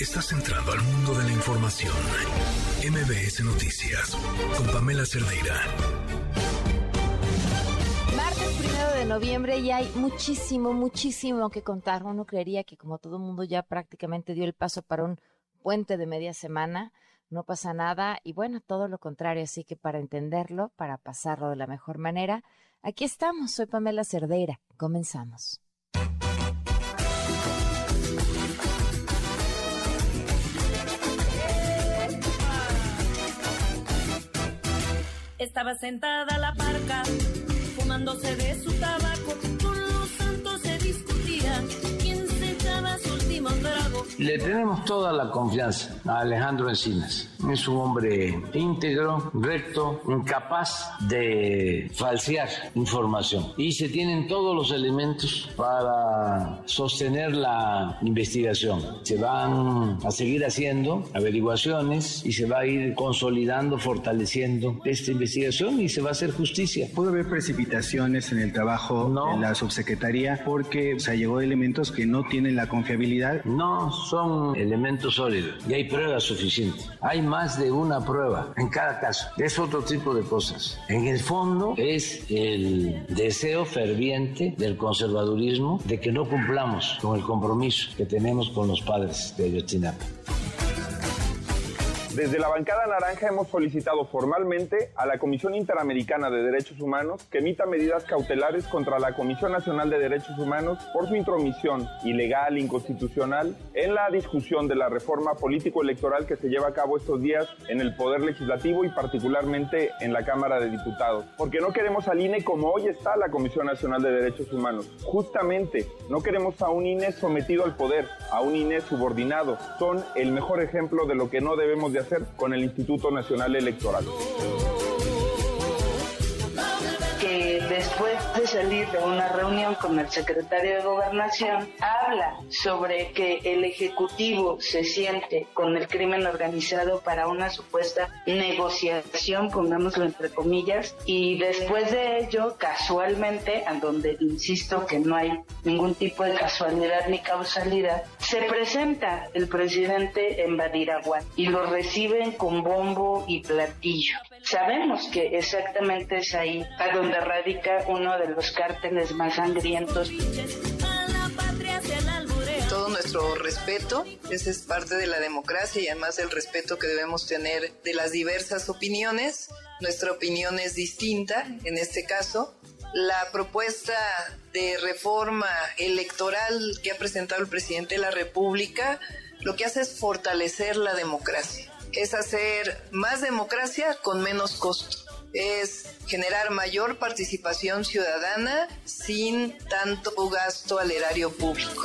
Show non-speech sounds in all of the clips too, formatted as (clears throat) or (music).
Estás entrando al mundo de la información. MBS Noticias con Pamela Cerdeira. Martes primero de noviembre y hay muchísimo, muchísimo que contar. Uno creería que como todo el mundo ya prácticamente dio el paso para un puente de media semana, no pasa nada y bueno, todo lo contrario. Así que para entenderlo, para pasarlo de la mejor manera, aquí estamos. Soy Pamela Cerdeira. Comenzamos. Estaba sentada la parca, fumándose de su tabaco, Le tenemos toda la confianza a Alejandro Encinas. Es un hombre íntegro, recto, incapaz de falsear información. Y se tienen todos los elementos para sostener la investigación. Se van a seguir haciendo averiguaciones y se va a ir consolidando, fortaleciendo esta investigación y se va a hacer justicia. ¿Puede haber precipitaciones en el trabajo No. de la subsecretaría porque se llegó elementos que no tienen la confiabilidad? No son elementos sólidos y hay pruebas suficientes. Hay más de una prueba en cada caso. Es otro tipo de cosas. En el fondo es el deseo ferviente del conservadurismo de que no cumplamos con el compromiso que tenemos con los padres de Ayotzinapa. Desde la bancada naranja hemos solicitado formalmente a la Comisión Interamericana de Derechos Humanos que emita medidas cautelares contra la Comisión Nacional de Derechos Humanos por su intromisión ilegal, inconstitucional, en la discusión de la reforma político-electoral que se lleva a cabo estos días en el Poder Legislativo y particularmente en la Cámara de Diputados. Porque no queremos al INE como hoy está la Comisión Nacional de Derechos Humanos. Justamente, no queremos a un INE sometido al poder, a un INE subordinado. Son el mejor ejemplo de lo que no debemos de hacer con el Instituto Nacional Electoral. Después de salir de una reunión con el secretario de Gobernación, habla sobre que el Ejecutivo se siente con el crimen organizado para una supuesta negociación, pongámoslo entre comillas, y después de ello, casualmente, a donde insisto que no hay ningún tipo de casualidad ni causalidad, se presenta el presidente en Badiraguán y lo reciben con bombo y platillo. Sabemos que exactamente es ahí a donde radica uno de los cárteles más sangrientos. Todo nuestro respeto. Esa es parte de la democracia y además el respeto que debemos tener de las diversas opiniones. Nuestra opinión es distinta en este caso. La propuesta de reforma electoral que ha presentado el presidente de la República lo que hace es fortalecer la democracia. Es hacer más democracia con menos costo. Es generar mayor participación ciudadana sin tanto gasto al erario público.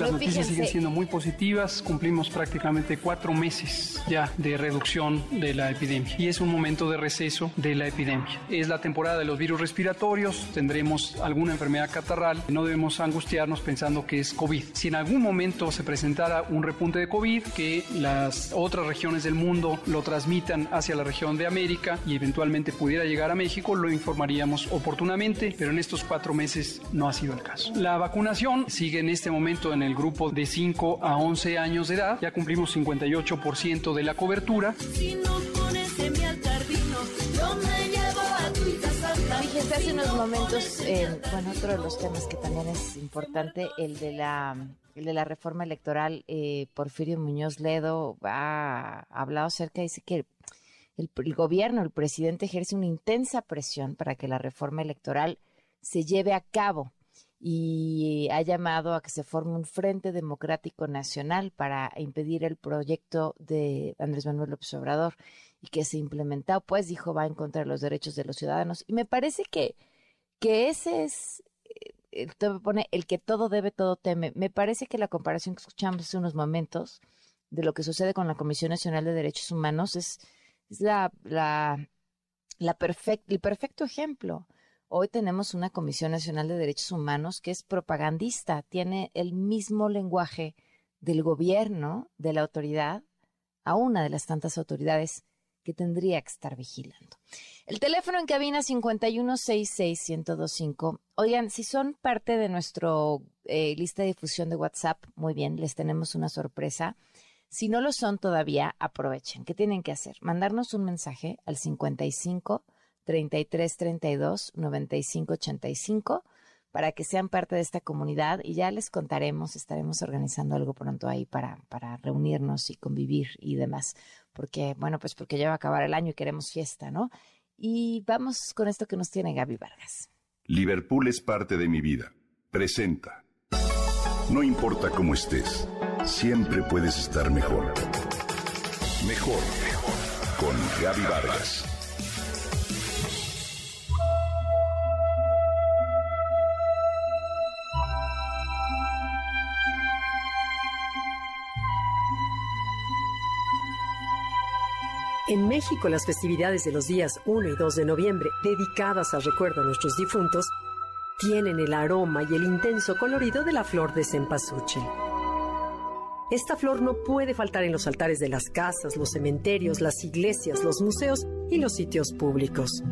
Las noticias fíjense- siguen siendo muy positivas. Cumplimos prácticamente cuatro meses ya de reducción de la epidemia. Y es un momento de receso de la epidemia. Es la temporada de los virus respiratorios. Tendremos alguna enfermedad catarral. No debemos angustiarnos pensando que es COVID. Si en algún momento se presentara un repunte de COVID, que las otras regiones del mundo lo transmitan hacia la región de América y eventualmente pudiera llegar a México, lo informaríamos oportunamente. Pero en estos cuatro meses no ha sido el caso. La vacunación sigue en este momento en el grupo de 5 a 11 años de edad. Ya cumplimos 58% de la cobertura. Si no pones en mi altar vino, yo me llevo a tu hija santa. Fíjense, hace unos momentos, eh, bueno, otro de los temas que también es importante, el de la, el de la reforma electoral, eh, Porfirio Muñoz Ledo ha hablado acerca, dice que el, el gobierno, el presidente ejerce una intensa presión para que la reforma electoral se lleve a cabo y ha llamado a que se forme un Frente Democrático Nacional para impedir el proyecto de Andrés Manuel López Obrador y que se implementado, pues dijo, va en contra de los derechos de los ciudadanos. Y me parece que, que ese es, eh, el, que todo debe, todo teme. Me parece que la comparación que escuchamos hace unos momentos de lo que sucede con la Comisión Nacional de Derechos Humanos es, la, la, la el perfecto ejemplo. Hoy tenemos una Comisión Nacional de Derechos Humanos que es propagandista, tiene el mismo lenguaje del gobierno, de la autoridad, a una de las tantas autoridades que tendría que estar vigilando. El teléfono en cabina 5166125. Oigan, si son parte de nuestro eh, lista de difusión de WhatsApp, muy bien, les tenemos una sorpresa. Si no lo son todavía, aprovechen. ¿Qué tienen que hacer? Mandarnos un mensaje al 55 33 32 95 85 para que sean parte de esta comunidad y ya les contaremos, estaremos organizando algo pronto ahí para, para reunirnos y convivir y demás porque, bueno, pues porque ya va a acabar el año y queremos fiesta, ¿no? Y vamos con esto que nos tiene Gaby Vargas. Liverpool es parte de mi vida. Presenta. No importa cómo estés, siempre puedes estar mejor. Mejor, mejor. Con Gaby Vargas. En México, las festividades de los días 1 y 2 de noviembre, dedicadas al recuerdo a nuestros difuntos, tienen el aroma y el intenso colorido de la flor de cempasúchil. Esta flor no puede faltar en los altares de las casas, los cementerios, las iglesias, los museos y los sitios públicos.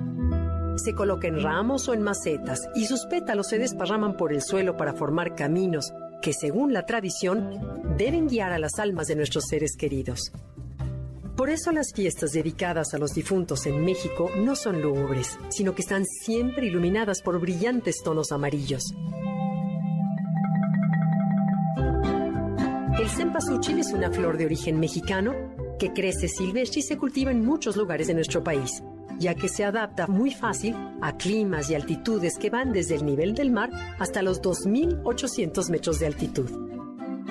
Se coloca en ramos o en macetas y sus pétalos se desparraman por el suelo para formar caminos que, según la tradición, deben guiar a las almas de nuestros seres queridos. Por eso las fiestas dedicadas a los difuntos en México no son lúgubres, sino que están siempre iluminadas por brillantes tonos amarillos. El cempasúchil es una flor de origen mexicano que crece silvestre y se cultiva en muchos lugares de nuestro país, ya que se adapta muy fácil a climas y altitudes que van desde el nivel del mar hasta los 2.800 metros de altitud.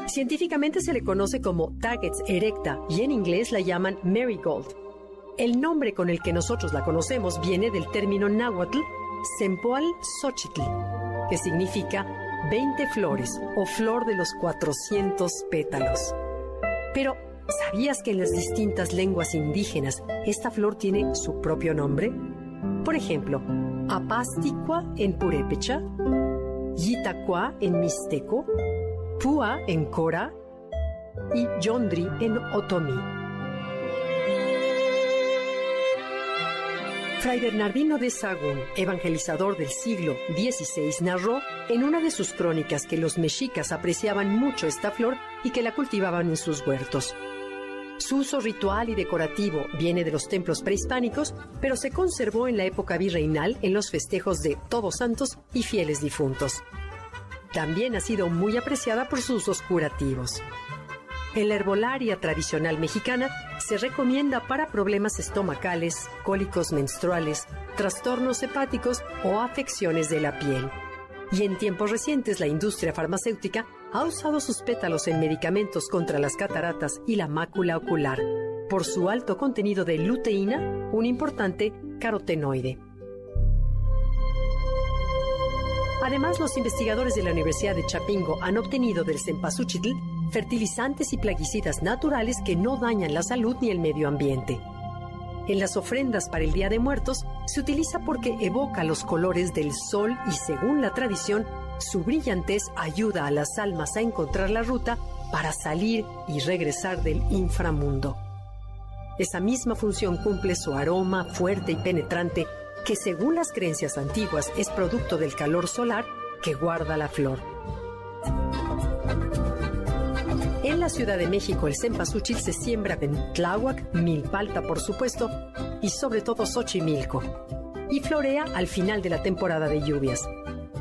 Científicamente se le conoce como Targets erecta y en inglés la llaman marigold. El nombre con el que nosotros la conocemos viene del término náhuatl Sempoal Xochitl, que significa 20 flores o flor de los 400 pétalos. Pero, ¿sabías que en las distintas lenguas indígenas esta flor tiene su propio nombre? Por ejemplo, Apasticua en purépecha, Yitacua en mixteco, Púa en Cora y Yondri en Otomí. Fray Bernardino de Sahagún, evangelizador del siglo XVI, narró en una de sus crónicas que los mexicas apreciaban mucho esta flor y que la cultivaban en sus huertos. Su uso ritual y decorativo viene de los templos prehispánicos, pero se conservó en la época virreinal en los festejos de Todos Santos y fieles difuntos. También ha sido muy apreciada por sus usos curativos. En la herbolaria tradicional mexicana se recomienda para problemas estomacales, cólicos menstruales, trastornos hepáticos o afecciones de la piel. Y en tiempos recientes la industria farmacéutica ha usado sus pétalos en medicamentos contra las cataratas y la mácula ocular, por su alto contenido de luteína, un importante carotenoide. Además, los investigadores de la Universidad de Chapingo han obtenido del cempasúchitl fertilizantes y plaguicidas naturales que no dañan la salud ni el medio ambiente. En las ofrendas para el Día de Muertos se utiliza porque evoca los colores del sol y según la tradición, su brillantez ayuda a las almas a encontrar la ruta para salir y regresar del inframundo. Esa misma función cumple su aroma fuerte y penetrante que según las creencias antiguas es producto del calor solar que guarda la flor. En la Ciudad de México el cempasúchil se siembra en Tláhuac, Milpalta por supuesto, y sobre todo Xochimilco, y florea al final de la temporada de lluvias.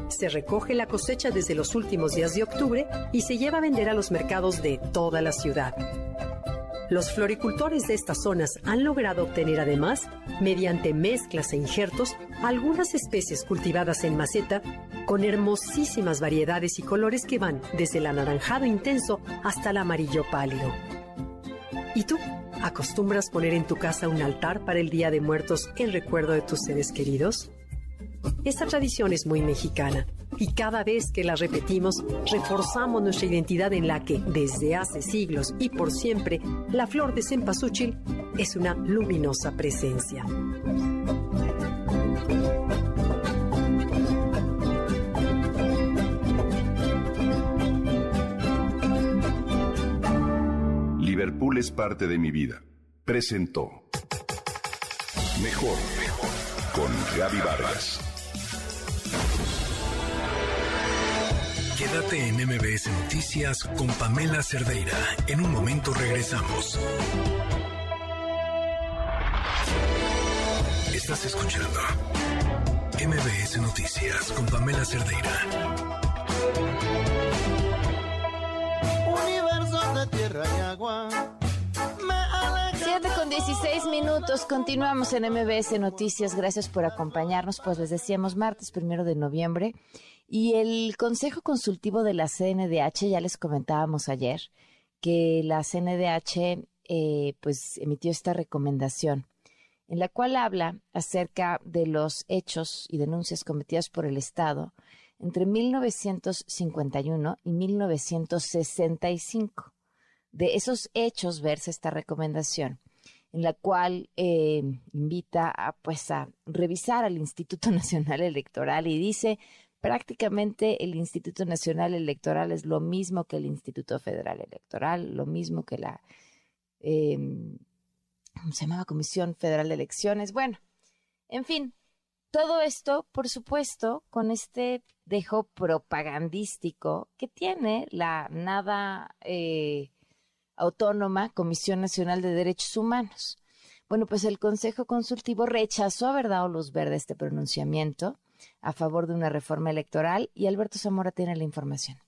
Se recoge la cosecha desde los últimos días de octubre y se lleva a vender a los mercados de toda la ciudad. Los floricultores de estas zonas han logrado obtener además, mediante mezclas e injertos, algunas especies cultivadas en maceta con hermosísimas variedades y colores que van desde el anaranjado intenso hasta el amarillo pálido. ¿Y tú? ¿Acostumbras poner en tu casa un altar para el Día de Muertos en recuerdo de tus seres queridos? Esta tradición es muy mexicana y cada vez que la repetimos, reforzamos nuestra identidad en la que, desde hace siglos y por siempre, la flor de cempasúchil es una luminosa presencia. Liverpool es parte de mi vida. Presentó. Mejor con Gaby Vargas. Quédate en MBS Noticias con Pamela Cerdeira. En un momento regresamos. Estás escuchando MBS Noticias con Pamela Cerdeira. Universo de tierra y agua. 7 con 16 minutos, continuamos en MBS Noticias, gracias por acompañarnos, pues les decíamos martes primero de noviembre y el Consejo Consultivo de la CNDH, ya les comentábamos ayer, que la CNDH eh, pues emitió esta recomendación en la cual habla acerca de los hechos y denuncias cometidas por el Estado entre 1951 y 1965. De esos hechos versa esta recomendación, en la cual eh, invita a, pues, a revisar al Instituto (laughs) Nacional Electoral y dice prácticamente el Instituto Nacional Electoral es lo mismo que el Instituto Federal Electoral, lo mismo que la eh, se llamaba Comisión Federal de Elecciones. Bueno, en fin, todo esto, por supuesto, con este dejo propagandístico que tiene la nada eh, autónoma Comisión Nacional de Derechos Humanos. Bueno, pues el Consejo Consultivo rechazó haber dado luz verde este pronunciamiento a favor de una reforma electoral y Alberto Zamora tiene la información.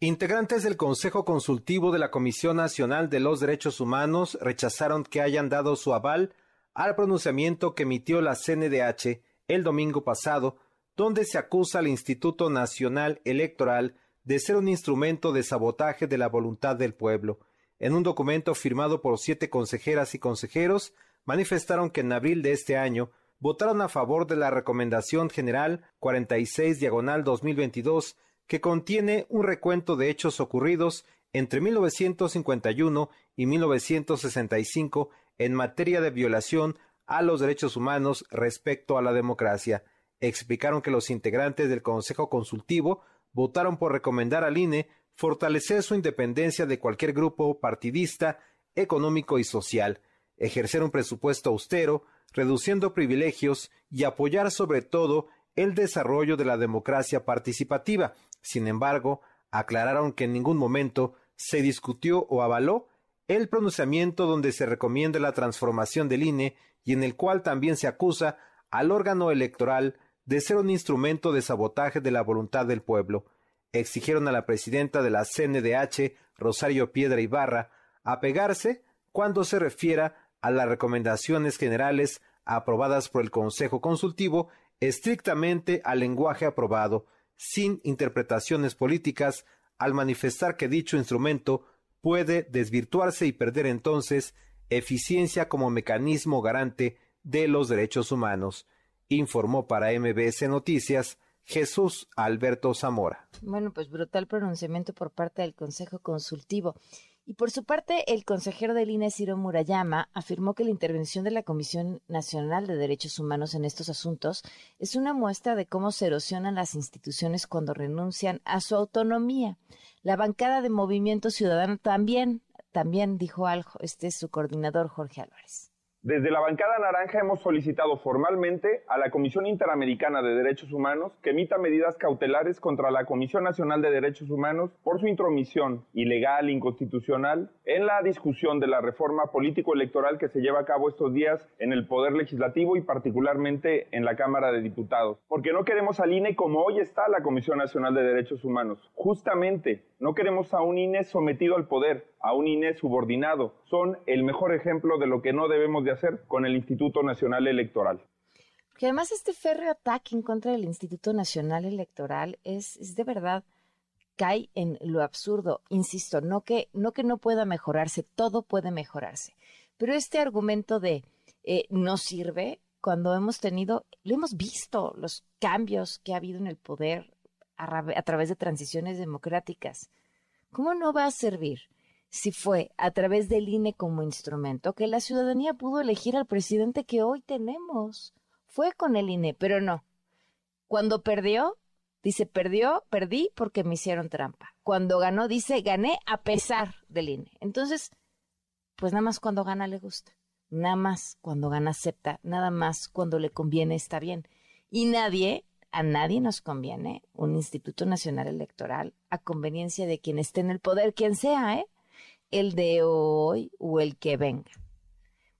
Integrantes del Consejo Consultivo de la Comisión Nacional de los Derechos Humanos rechazaron que hayan dado su aval al pronunciamiento que emitió la CNDH el domingo pasado, donde se acusa al Instituto Nacional Electoral de ser un instrumento de sabotaje de la voluntad del pueblo. En un documento firmado por siete consejeras y consejeros, manifestaron que en abril de este año votaron a favor de la Recomendación General 46 Diagonal 2022 que contiene un recuento de hechos ocurridos entre 1951 y 1965 en materia de violación a los derechos humanos respecto a la democracia. Explicaron que los integrantes del Consejo Consultivo votaron por recomendar al INE fortalecer su independencia de cualquier grupo partidista, económico y social, ejercer un presupuesto austero, reduciendo privilegios y apoyar sobre todo el desarrollo de la democracia participativa, sin embargo, aclararon que en ningún momento se discutió o avaló el pronunciamiento donde se recomienda la transformación del INE y en el cual también se acusa al órgano electoral de ser un instrumento de sabotaje de la voluntad del pueblo. Exigieron a la presidenta de la CNDH, Rosario Piedra Ibarra, apegarse cuando se refiera a las recomendaciones generales aprobadas por el Consejo Consultivo estrictamente al lenguaje aprobado, sin interpretaciones políticas al manifestar que dicho instrumento puede desvirtuarse y perder entonces eficiencia como mecanismo garante de los derechos humanos, informó para MBS Noticias Jesús Alberto Zamora. Bueno, pues brutal pronunciamiento por parte del Consejo Consultivo. Y por su parte, el consejero del INE, Ciro Murayama, afirmó que la intervención de la Comisión Nacional de Derechos Humanos en estos asuntos es una muestra de cómo se erosionan las instituciones cuando renuncian a su autonomía. La bancada de Movimiento Ciudadano también, también dijo algo, este es su coordinador Jorge Álvarez. Desde la bancada naranja hemos solicitado formalmente a la Comisión Interamericana de Derechos Humanos que emita medidas cautelares contra la Comisión Nacional de Derechos Humanos por su intromisión ilegal, inconstitucional, en la discusión de la reforma político-electoral que se lleva a cabo estos días en el Poder Legislativo y particularmente en la Cámara de Diputados. Porque no queremos al INE como hoy está la Comisión Nacional de Derechos Humanos. Justamente, no queremos a un INE sometido al poder, a un INE subordinado. Son el mejor ejemplo de lo que no debemos de hacer con el Instituto Nacional Electoral. Porque además este férreo ataque en contra del Instituto Nacional Electoral es, de verdad cae en lo absurdo. Insisto, no que, no que no pueda mejorarse, todo puede mejorarse. Pero este argumento de eh, no sirve cuando hemos tenido, lo hemos visto, los cambios que ha habido en el poder a través de transiciones democráticas. ¿Cómo no va a servir? Si fue a través del INE como instrumento que la ciudadanía pudo elegir al presidente que hoy tenemos. Fue con el INE, pero no. Cuando perdió, dice, perdió, perdí porque me hicieron trampa. Cuando ganó, dice, gané a pesar del INE. Entonces, pues nada más cuando gana le gusta. Nada más cuando gana acepta, nada más cuando le conviene está bien. Y nadie, a nadie nos conviene un Instituto Nacional Electoral a conveniencia de quien esté en el poder, quien sea, ¿eh? El de hoy o el que venga.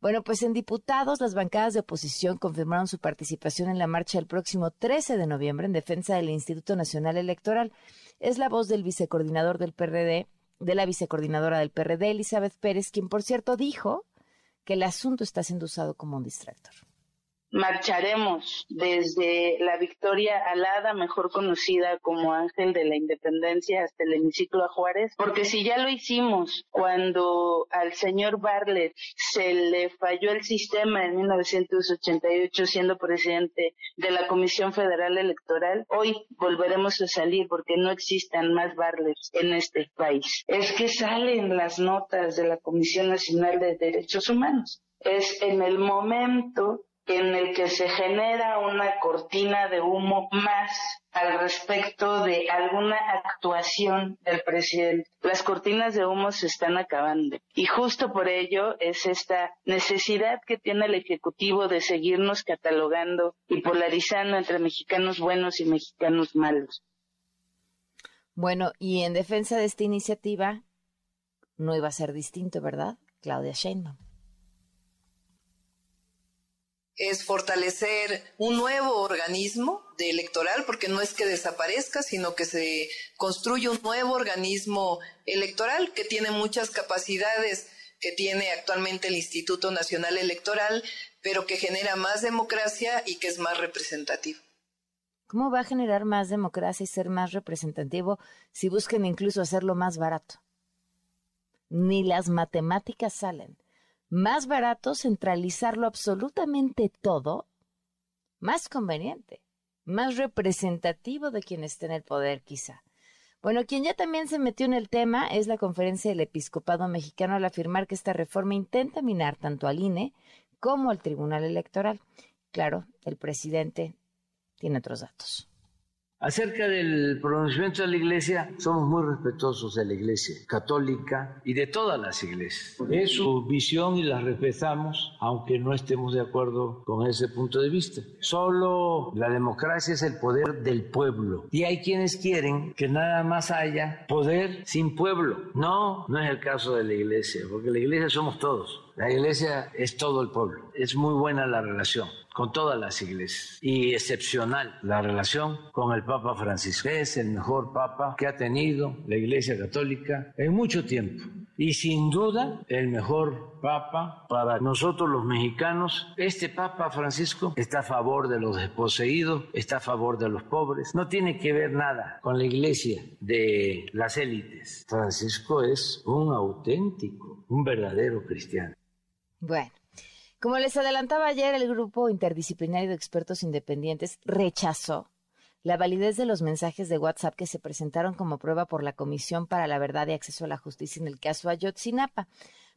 Bueno, pues en diputados, las bancadas de oposición confirmaron su participación en la marcha el próximo 13 de noviembre en defensa del Instituto Nacional Electoral. Es la voz del vicecoordinador del PRD, de la vicecoordinadora del PRD, Elizabeth Pérez, quien por cierto dijo que el asunto está siendo usado como un distractor marcharemos desde la Victoria Alada, mejor conocida como Ángel de la Independencia, hasta el hemiciclo a Juárez, porque si ya lo hicimos cuando al señor Bartlett se le falló el sistema en 1988 siendo presidente de la Comisión Federal Electoral, hoy volveremos a salir porque no existan más Bartlett en este país. Es que salen las notas de la Comisión Nacional de Derechos Humanos. Es en el momento en el que se genera una cortina de humo más al respecto de alguna actuación del presidente. Las cortinas de humo se están acabando y justo por ello es esta necesidad que tiene el Ejecutivo de seguirnos catalogando y polarizando entre mexicanos buenos y mexicanos malos. Bueno, y en defensa de esta iniciativa no iba a ser distinto, ¿verdad? Claudia Sheinbaum es fortalecer un nuevo organismo de electoral, porque no es que desaparezca, sino que se construye un nuevo organismo electoral que tiene muchas capacidades que tiene actualmente el Instituto Nacional Electoral, pero que genera más democracia y que es más representativo. ¿Cómo va a generar más democracia y ser más representativo si buscan incluso hacerlo más barato? Ni las matemáticas salen más barato centralizarlo absolutamente todo, más conveniente, más representativo de quien esté en el poder quizá. Bueno, quien ya también se metió en el tema es la conferencia del episcopado mexicano al afirmar que esta reforma intenta minar tanto al INE como al Tribunal Electoral. Claro, el presidente tiene otros datos. Acerca del pronunciamiento de la Iglesia, somos muy respetuosos de la Iglesia católica y de todas las iglesias. Es su visión y la respetamos, aunque no estemos de acuerdo con ese punto de vista. Solo la democracia es el poder del pueblo. Y hay quienes quieren que nada más haya poder sin pueblo. No, no es el caso de la Iglesia, porque la Iglesia somos todos. La Iglesia es todo el pueblo. Es muy buena la relación con todas las iglesias y excepcional la relación con el Papa Francisco. Es el mejor Papa que ha tenido la Iglesia Católica en mucho tiempo y sin duda el mejor Papa para nosotros los mexicanos. Este Papa Francisco está a favor de los desposeídos, está a favor de los pobres, no tiene que ver nada con la iglesia de las élites. Francisco es un auténtico, un verdadero cristiano. Bueno. Como les adelantaba ayer, el grupo interdisciplinario de expertos independientes rechazó la validez de los mensajes de WhatsApp que se presentaron como prueba por la Comisión para la Verdad y Acceso a la Justicia en el caso Ayotzinapa.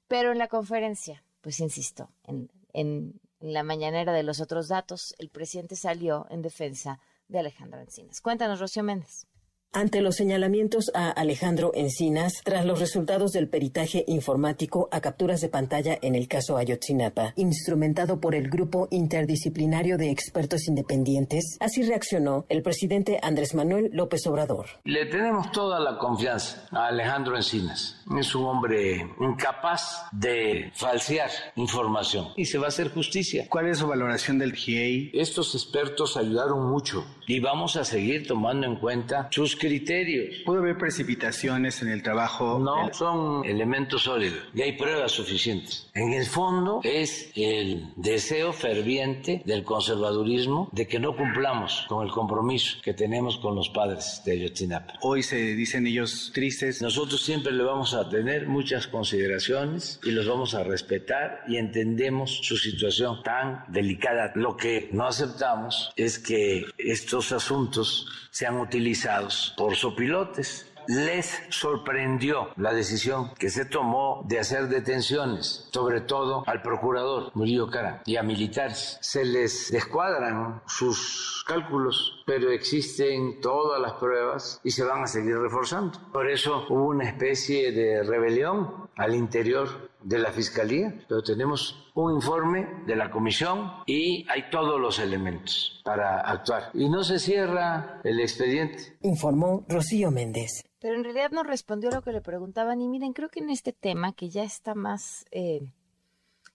Pero en la conferencia, pues insisto, en, en la mañanera de los otros datos, el presidente salió en defensa de Alejandro Encinas. Cuéntanos, Rocío Méndez ante los señalamientos a Alejandro Encinas tras los resultados del peritaje informático a capturas de pantalla en el caso Ayotzinapa, instrumentado por el Grupo Interdisciplinario de Expertos Independientes, así reaccionó el presidente Andrés Manuel López Obrador. Le tenemos toda la confianza a Alejandro Encinas. Es un hombre incapaz de falsear información y se va a hacer justicia. ¿Cuál es su valoración del GIEI? Estos expertos ayudaron mucho y vamos a seguir tomando en cuenta sus criterios. ¿Puede haber precipitaciones en el trabajo? No, son elementos sólidos y hay pruebas suficientes. En el fondo es el deseo ferviente del conservadurismo de que no cumplamos con el compromiso que tenemos con los padres de Ayotzinapa. Hoy se dicen ellos tristes. Nosotros siempre le vamos a tener muchas consideraciones y los vamos a respetar y entendemos su situación tan delicada. Lo que no aceptamos es que estos asuntos sean utilizados por sopilotes. Les sorprendió la decisión que se tomó de hacer detenciones, sobre todo al procurador Murillo Cara y a militares. Se les descuadran sus cálculos, pero existen todas las pruebas y se van a seguir reforzando. Por eso hubo una especie de rebelión al interior de la Fiscalía, pero tenemos un informe de la Comisión y hay todos los elementos para actuar. Y no se cierra el expediente. Informó Rocío Méndez. Pero en realidad no respondió a lo que le preguntaban y miren, creo que en este tema que ya está más eh,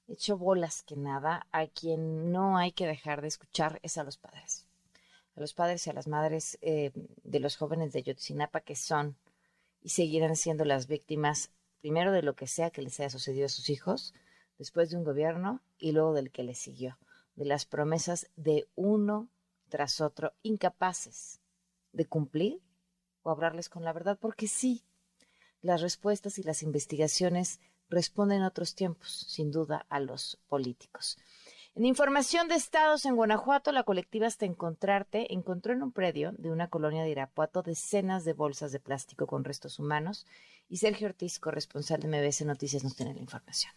hecho bolas que nada, a quien no hay que dejar de escuchar es a los padres. A los padres y a las madres eh, de los jóvenes de Yotzinapa que son y seguirán siendo las víctimas primero de lo que sea que les haya sucedido a sus hijos, después de un gobierno y luego del que les siguió, de las promesas de uno tras otro, incapaces de cumplir o hablarles con la verdad, porque sí, las respuestas y las investigaciones responden a otros tiempos, sin duda, a los políticos. En información de estados en Guanajuato, la colectiva Hasta Encontrarte encontró en un predio de una colonia de Irapuato decenas de bolsas de plástico con restos humanos y Sergio Ortiz, corresponsal de MBS Noticias, nos tiene la información.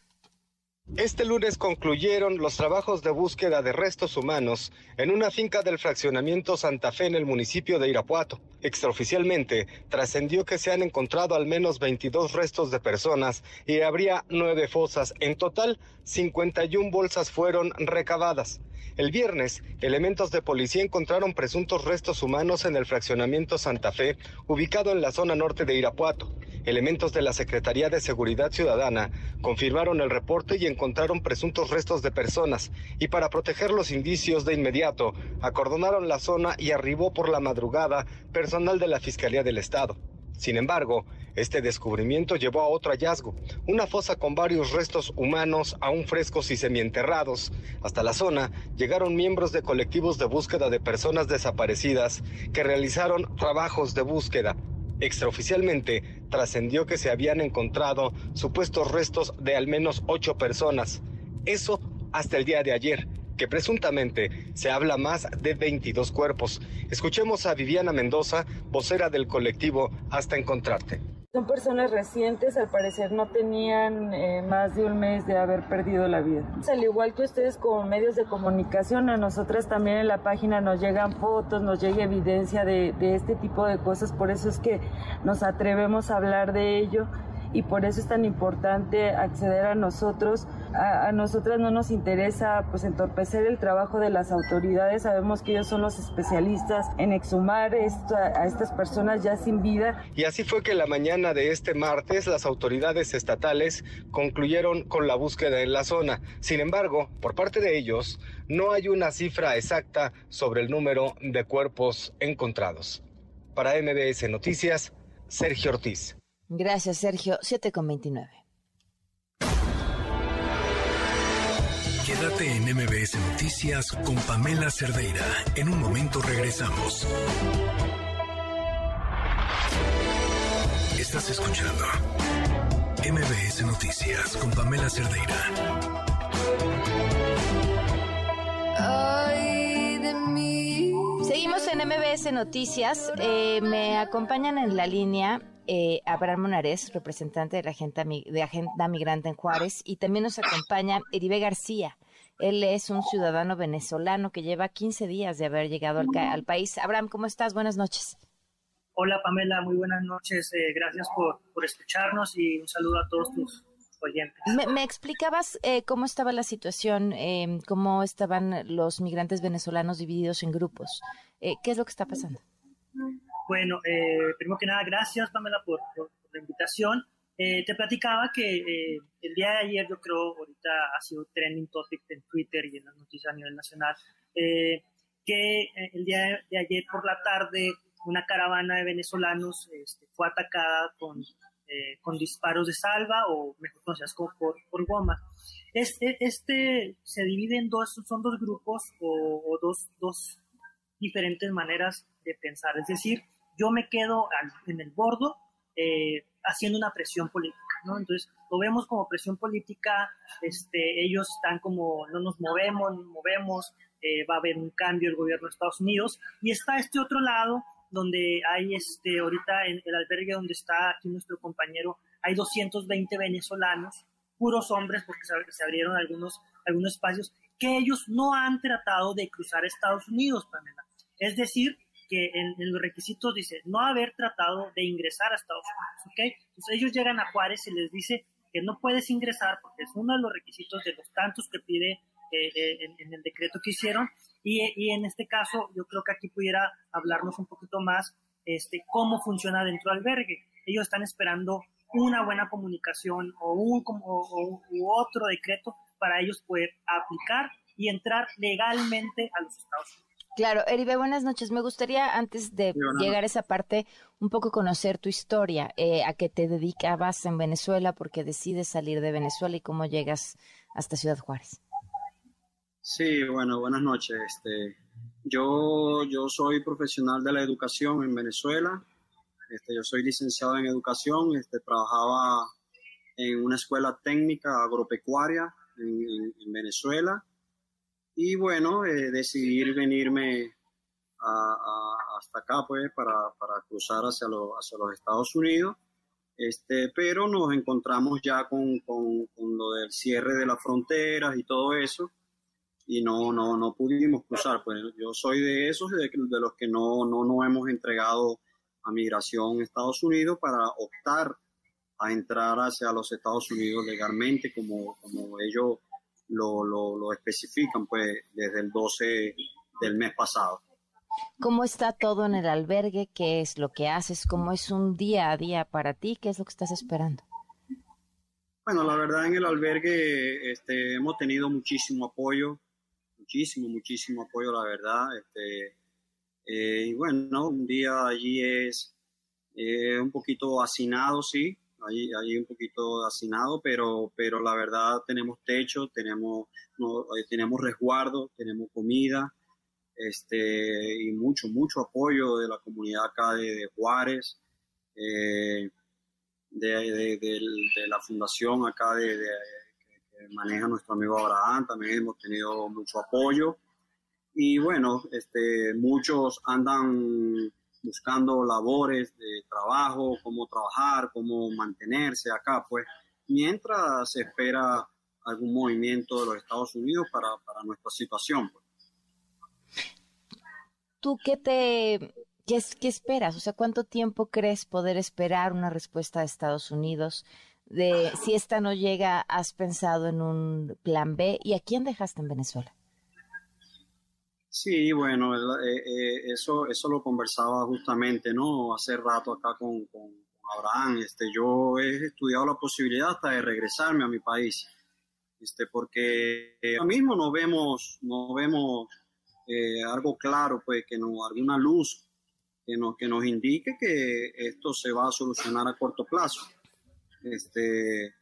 Este lunes concluyeron los trabajos de búsqueda de restos humanos en una finca del fraccionamiento Santa Fe en el municipio de Irapuato. Extraoficialmente, trascendió que se han encontrado al menos 22 restos de personas y habría nueve fosas. En total, 51 bolsas fueron recabadas. El viernes, elementos de policía encontraron presuntos restos humanos en el fraccionamiento Santa Fe, ubicado en la zona norte de Irapuato. Elementos de la Secretaría de Seguridad Ciudadana confirmaron el reporte y encontraron presuntos restos de personas, y para proteger los indicios de inmediato, acordonaron la zona y arribó por la madrugada personal de la Fiscalía del Estado. Sin embargo, este descubrimiento llevó a otro hallazgo, una fosa con varios restos humanos aún frescos y semienterrados. Hasta la zona llegaron miembros de colectivos de búsqueda de personas desaparecidas que realizaron trabajos de búsqueda. Extraoficialmente, trascendió que se habían encontrado supuestos restos de al menos ocho personas. Eso hasta el día de ayer, que presuntamente se habla más de 22 cuerpos. Escuchemos a Viviana Mendoza, vocera del colectivo Hasta Encontrarte. Son personas recientes, al parecer no tenían eh, más de un mes de haber perdido la vida. Al igual que ustedes como medios de comunicación, a nosotras también en la página nos llegan fotos, nos llega evidencia de, de este tipo de cosas, por eso es que nos atrevemos a hablar de ello y por eso es tan importante acceder a nosotros. A, nosotras no nos interesa pues entorpecer el trabajo de las autoridades, sabemos que ellos son los especialistas en exhumar a estas personas ya sin vida. Y así fue que la mañana de este martes las autoridades estatales concluyeron con la búsqueda en la zona. Sin embargo, por parte de ellos, no hay una cifra exacta sobre el número de cuerpos encontrados. Para MBS Noticias, Sergio Ortiz. Gracias, Sergio. 7 con 29. Quédate en MBS Noticias con Pamela Cerdeira. En un momento regresamos. Estás escuchando MBS Noticias con Pamela Cerdeira. Seguimos en MBS Noticias. Eh, me acompañan en la línea eh, Abraham Monares, representante de la Agenda, de Agenda Migrante en Juárez, y también nos acompaña Eribe García. Él es un ciudadano venezolano que lleva 15 días de haber llegado al, país. Abraham, ¿cómo estás? Buenas noches. Hola Pamela, muy buenas noches. Eh, gracias por, escucharnos y un saludo a todos tus oyentes. Me, explicabas eh, cómo estaba la situación, em, cómo estaban los migrantes venezolanos divididos en grupos. Eh, ¿Qué es lo que está pasando? Bueno, eh, primero que nada, gracias Pamela por, la invitación. Eh, te platicaba que eh, el día de ayer, yo creo, ahorita ha sido trending topic en Twitter y en las noticias a nivel nacional, que el día de ayer por la tarde una caravana de venezolanos este, fue atacada con, con disparos de salva o mejor conocidas como por, por goma. Este, este se divide en dos, son dos grupos o, o dos, dos diferentes maneras de pensar. Es decir, yo me quedo en el bordo eh, haciendo una presión política, ¿no? Entonces, lo vemos como presión política, este, ellos están como, no nos movemos, nos movemos, eh, va a haber un cambio el gobierno de Estados Unidos, y está este otro lado, donde hay, este, ahorita en el albergue donde está aquí nuestro compañero, hay 220 venezolanos, puros hombres, porque se, abrieron algunos, algunos espacios, que ellos no han tratado de cruzar Estados Unidos, Pamela. Es decir, que en, los requisitos dice no haber tratado de ingresar a Estados Unidos, ¿ok? Entonces ellos llegan a Juárez y les dice que no puedes ingresar porque es uno de los requisitos de los tantos que pide eh, eh, en, el decreto que hicieron. Y, en este caso, yo creo que aquí pudiera hablarnos un poquito más este, cómo funciona dentro del albergue. Ellos están esperando una buena comunicación o un o, u otro decreto para ellos poder aplicar y entrar legalmente a los Estados Unidos. Claro, Eribe, buenas noches. Me gustaría, antes de llegar a esa parte, un poco conocer tu historia, eh, a qué te dedicabas en Venezuela, por qué decides salir de Venezuela y cómo llegas hasta Ciudad Juárez. Sí, bueno, buenas noches. Este, yo, yo soy profesional de la educación en Venezuela. Este, yo soy licenciado en educación. Este, trabajaba en una escuela técnica agropecuaria en Venezuela y bueno, eh, decidí venirme hasta acá, pues, para, cruzar hacia, hacia los Estados Unidos. Este, pero nos encontramos ya con, lo del cierre de las fronteras y todo eso, y no, no, no pudimos cruzar. Pues yo soy de esos, de, de los que no, no nos hemos entregado a migración a Estados Unidos para optar a entrar hacia los Estados Unidos legalmente, como, como ellos lo, lo, especifican pues desde el 12 del mes pasado. ¿Cómo está todo en el albergue? ¿Qué es lo que haces? ¿Cómo es un día a día para ti? ¿Qué es lo que estás esperando? Bueno, la verdad en el albergue este, hemos tenido muchísimo apoyo, muchísimo, muchísimo apoyo, la verdad. Este, eh, y bueno, un día allí es eh, un poquito hacinado, sí, ahí, un poquito hacinado, pero, pero la verdad tenemos techo, tenemos, eh, tenemos resguardo, tenemos comida, este, y mucho, mucho apoyo de la comunidad acá de, Juárez, eh, de, la fundación acá de, que maneja nuestro amigo Abraham, también hemos tenido mucho apoyo. Y bueno, este, muchos andan buscando labores de trabajo, cómo trabajar, cómo mantenerse acá, pues mientras se espera algún movimiento de los Estados Unidos para, nuestra situación. Pues. ¿Tú qué te qué, esperas? O sea, ¿cuánto tiempo crees poder esperar una respuesta de Estados Unidos? De si esta no llega, ¿has pensado en un plan B? ¿Y a quién dejaste en Venezuela? Sí, bueno, eh, eh, eso, eso lo conversaba justamente, ¿no? Hace rato acá con, Abraham. Este, yo he estudiado la posibilidad hasta de regresarme a mi país, este, porque ahora mismo no vemos, no vemos eh, algo claro, pues, que no, alguna luz que nos, que nos indique que esto se va a solucionar a corto plazo. Este,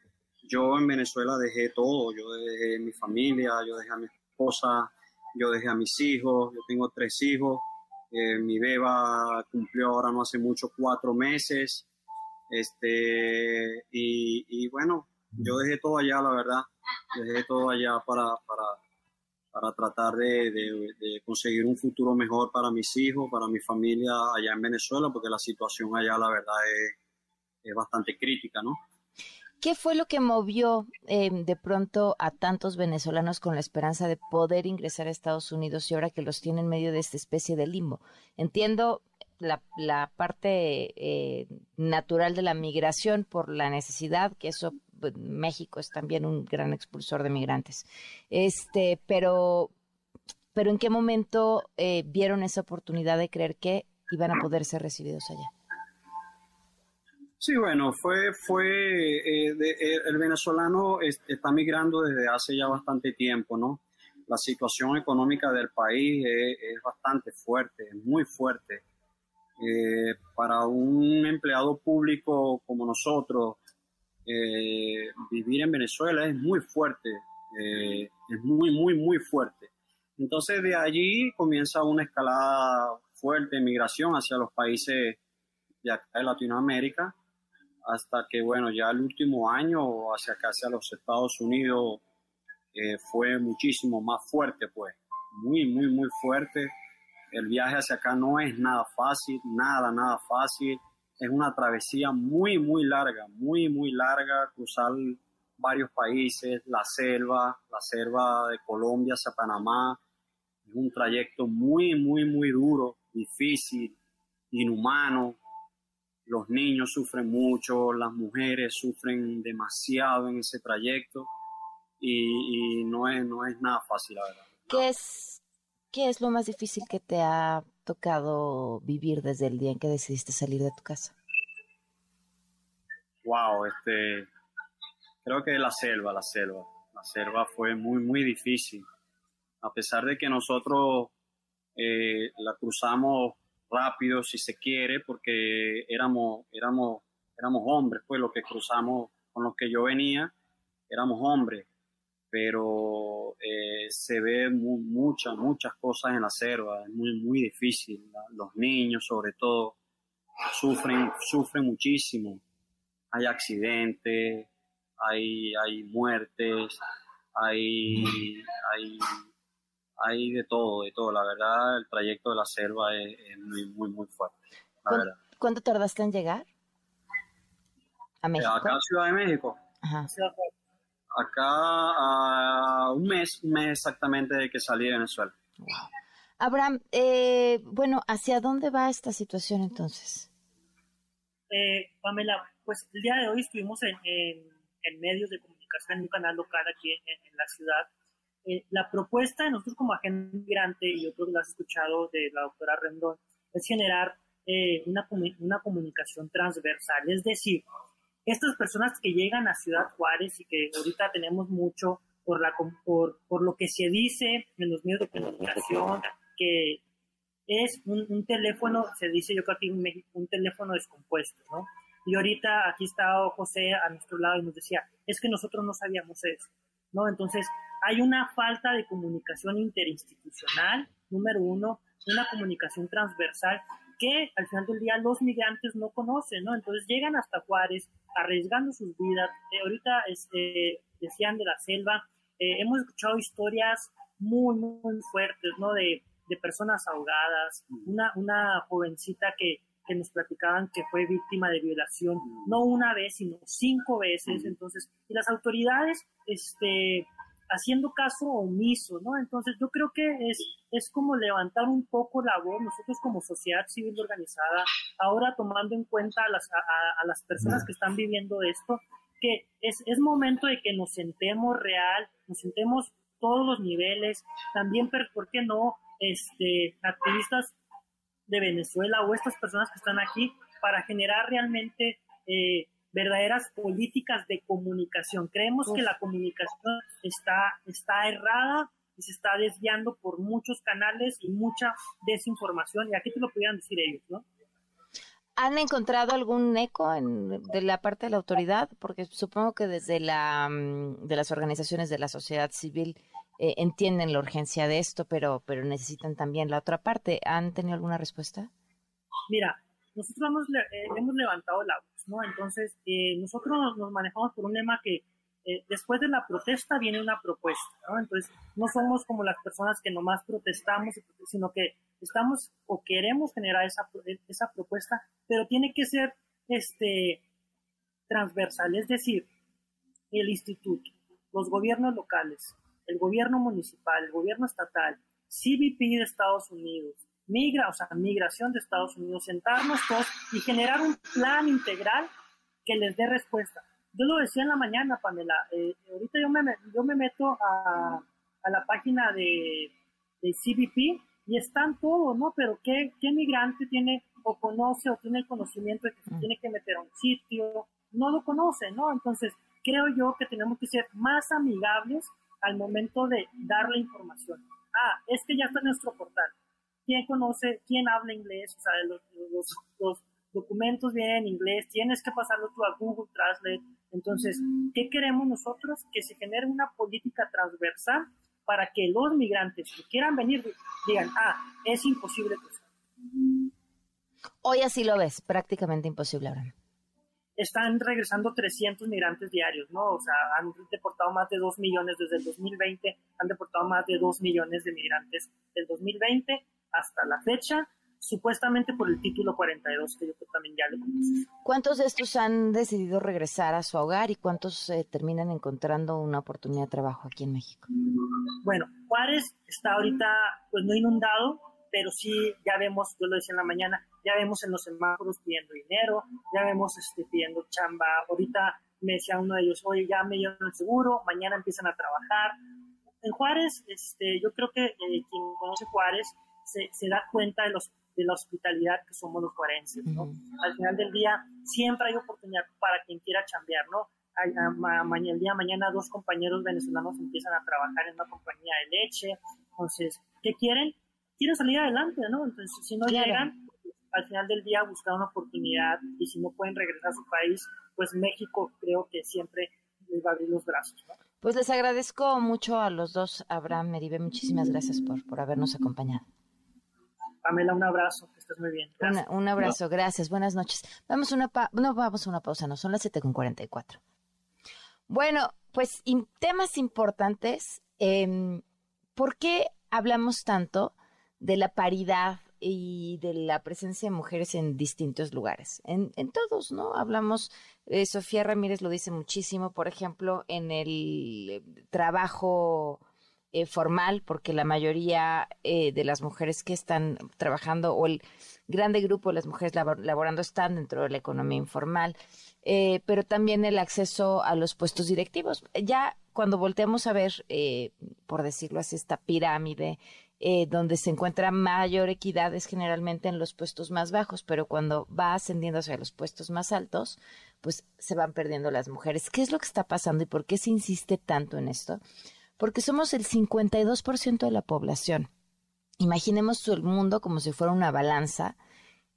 yo en Venezuela dejé todo, yo dejé mi familia, yo dejé a mi esposa, yo dejé a mis hijos, yo tengo tres hijos, eh, mi beba cumplió ahora no hace mucho cuatro meses, este, y, bueno, yo dejé todo allá, la verdad, dejé todo allá para, para, para tratar de, de, conseguir un futuro mejor para mis hijos, para mi familia allá en Venezuela, porque la situación allá, la verdad, es, es bastante crítica, ¿no? ¿Qué fue lo que movió em, de pronto a tantos venezolanos con la esperanza de poder ingresar a Estados Unidos y ahora que los tienen en medio de esta especie de limbo? Entiendo la, parte eh, natural de la migración por la necesidad, que eso pues, México es también un gran expulsor de migrantes. Este, pero, pero ¿en qué momento eh, vieron esa oportunidad de creer que iban a poder ser recibidos allá? Sí, bueno, fue, fue eh, eh, el venezolano está migrando desde hace ya bastante tiempo, ¿no? La situación económica del país es, bastante fuerte, muy fuerte. Eh, para un empleado público como nosotros, vivir en Venezuela es muy fuerte, es muy, muy, muy fuerte. Entonces de allí comienza una escalada fuerte de migración hacia los países de Latinoamérica hasta que, bueno, ya el último año hacia acá, hacia los Estados Unidos, eh, fue muchísimo más fuerte, pues, muy, muy, muy fuerte. El viaje hacia acá no es nada fácil, nada, nada fácil. Es una travesía muy, muy larga, muy, muy larga, cruzar varios países, la selva, la selva de Colombia hacia Panamá. Es un trayecto muy, muy, muy duro, difícil, inhumano, los niños sufren mucho, las mujeres sufren demasiado en ese trayecto y, y no, es, no es nada fácil, la verdad. ¿Qué es, ¿Qué es lo más difícil que te ha tocado vivir desde el día en que decidiste salir de tu casa? Wow, este, creo que la selva, la selva. La selva fue muy, muy difícil. A pesar de que nosotros eh, la cruzamos rápido, si se quiere, porque éramos, éramos, éramos hombres, pues los que cruzamos con los que yo venía, éramos hombres pero eh, se ve muchas, muchas cosas en la selva, es muy, muy difícil. Los niños, sobre todo, sufren, sufren muchísimo. Hay accidentes, hay, hay muertes, hay, hay, hay de todo, de todo. La verdad, el trayecto de la selva es, muy, muy, muy fuerte. ¿Cuánto tardaste en llegar? ¿A México? Acá a Ciudad de México. Ajá acá a un mes, un mes exactamente de que salí de Venezuela. Abraham, eh, bueno, ¿hacia dónde va esta situación entonces? Eh, Pamela, pues el día de hoy estuvimos en, medios de comunicación, en un canal local aquí en, la ciudad. Eh, la propuesta de nosotros como agente migrante, y yo creo que lo has escuchado de la doctora Rendón, es generar una, una comunicación transversal, es decir, estas personas que llegan a Ciudad Juárez y que ahorita tenemos mucho por, la, por, por lo que se dice en los medios de comunicación, que es un, teléfono, se dice yo creo que en México, un teléfono descompuesto, ¿no? Y ahorita aquí está José a nuestro lado y nos decía, es que nosotros no sabíamos eso, ¿no? Entonces, hay una falta de comunicación interinstitucional, número uno, una comunicación transversal que al final del día los migrantes no conocen, ¿no? Entonces llegan hasta Juárez arriesgando sus vidas. Eh, ahorita este, decían de la selva, eh, hemos escuchado historias muy, muy fuertes, ¿no? De, de personas ahogadas, una, una jovencita que, que nos platicaban que fue víctima de violación, no una vez, sino cinco veces. Entonces, y las autoridades, este, haciendo caso omiso, ¿no? Entonces yo creo que es, es como levantar un poco la voz, nosotros como sociedad civil organizada, ahora tomando en cuenta a las, a, las personas que están viviendo esto, que es, es momento de que nos sentemos real, nos sentemos todos los niveles, también, ¿por qué no? Este, activistas de Venezuela o estas personas que están aquí para generar realmente eh, verdaderas políticas de comunicación. Creemos que la comunicación está, está errada y se está desviando por muchos canales y mucha desinformación. Y aquí te lo podían decir ellos, ¿no? ¿Han encontrado algún eco en, de la parte de la autoridad? Porque supongo que desde la, mm, de las organizaciones de la sociedad civil eh, entienden la urgencia de esto, pero, pero necesitan también la otra parte. ¿Han tenido alguna respuesta? Mira, nosotros hemos, eh, hemos levantado la voz, ¿no? Entonces, eh, nosotros nos, manejamos por un lema que eh, después de la protesta viene una propuesta, ¿no? Entonces, no somos como las personas que nomás protestamos, sino que estamos o queremos generar esa, esa propuesta, pero tiene que ser este, transversal, es decir, el instituto, los gobiernos locales, el gobierno municipal, el gobierno estatal, CBP de Estados Unidos, migra, o sea, migración de Estados Unidos, sentarnos todos y generar un plan integral que les dé respuesta. Yo lo decía en la mañana, Pamela, eh, ahorita yo me, yo me meto a, a la página de, de, CBP y están todos, ¿no? Pero ¿qué, ¿qué migrante tiene o conoce o tiene el conocimiento de que se mm. tiene que meter a un sitio? No lo conoce, ¿no? Entonces, creo yo que tenemos que ser más amigables al momento de dar la información. Ah, es que ya está en nuestro portal quién conoce, quién habla inglés, o sea, los, documentos vienen en inglés, tienes que pasarlo tú a Google Translate. Entonces, ¿qué queremos nosotros? Que se genere una política transversal para que los migrantes que quieran venir digan, ah, es imposible cruzar. Hoy así lo ves, prácticamente imposible ahora. Están regresando 300 migrantes diarios, ¿no? O sea, han deportado más de 2 millones desde el 2020, han deportado más de 2 millones de migrantes del 2020 hasta la fecha, supuestamente por el título 42, que yo también ya le conocí. ¿Cuántos de estos han decidido regresar a su hogar y cuántos eh, terminan encontrando una oportunidad de trabajo aquí en México? Bueno, Juárez está ahorita, pues no inundado, pero sí ya vemos, yo lo decía en la mañana, ya vemos en los semáforos pidiendo dinero, ya vemos este, pidiendo chamba. Ahorita me decía uno de ellos, oye, ya me dieron el seguro, mañana empiezan a trabajar. En Juárez, este, yo creo que eh, quien conoce Juárez se, se, da cuenta de, los, de la hospitalidad que somos los juarenses, ¿no? Al final del día siempre hay oportunidad para quien quiera chambear, ¿no? el día de mañana dos compañeros venezolanos empiezan a trabajar en una compañía de leche, entonces, ¿qué quieren? Quieren salir adelante, ¿no? Entonces, si no llegan, al final del día buscar una oportunidad y si no pueden regresar a su país, pues México creo que siempre les va a abrir los brazos, ¿no? Pues les agradezco mucho a los dos, Abraham, Meribe, muchísimas gracias por, por habernos acompañado. Pamela, un abrazo, que estés muy bien. un abrazo, gracias, buenas noches. Vamos una no, vamos a una pausa, no, son las 7.44. Bueno, pues temas importantes. Eh, ¿Por qué hablamos tanto de la paridad y de la presencia de mujeres en distintos lugares? En, en todos, ¿no? Hablamos, eh, Sofía Ramírez lo dice muchísimo, por ejemplo, en el eh, trabajo eh, formal, porque la mayoría de las mujeres que están trabajando o el grande grupo de las mujeres laborando están dentro de la economía informal. Pero también el acceso a los puestos directivos. Ya cuando volteamos a ver, por decirlo así, esta pirámide, eh, donde se encuentra mayor equidad es generalmente en los puestos más bajos, pero cuando va ascendiendo hacia los puestos más altos, pues se van perdiendo las mujeres. ¿Qué es lo que está pasando y por qué se insiste tanto en esto? Porque somos el 52% de la población. Imaginemos el mundo como si fuera una balanza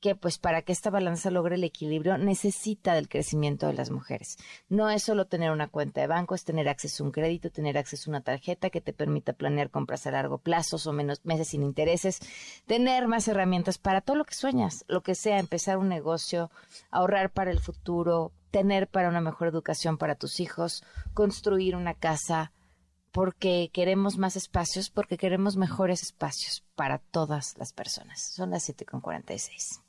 que pues para que esta balanza logre el equilibrio necesita del crecimiento de las mujeres. No es solo tener una cuenta de banco, es tener acceso a un crédito, tener acceso a una tarjeta que te permita planear compras a largo plazo o menos meses sin intereses, tener más herramientas para todo lo que sueñas, lo que sea, empezar un negocio, ahorrar para el futuro, tener para una mejor educación para tus hijos, construir una casa, porque queremos más espacios, porque queremos mejores espacios para todas las personas. Son las 7.46.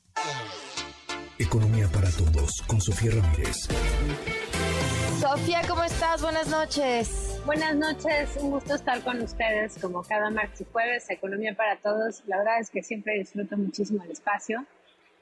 Economía para todos con Sofía Ramírez. Sofía, ¿cómo estás? Buenas noches. Buenas noches, un gusto estar con ustedes como cada martes y jueves, Economía para Todos. La verdad es que siempre disfruto muchísimo el espacio.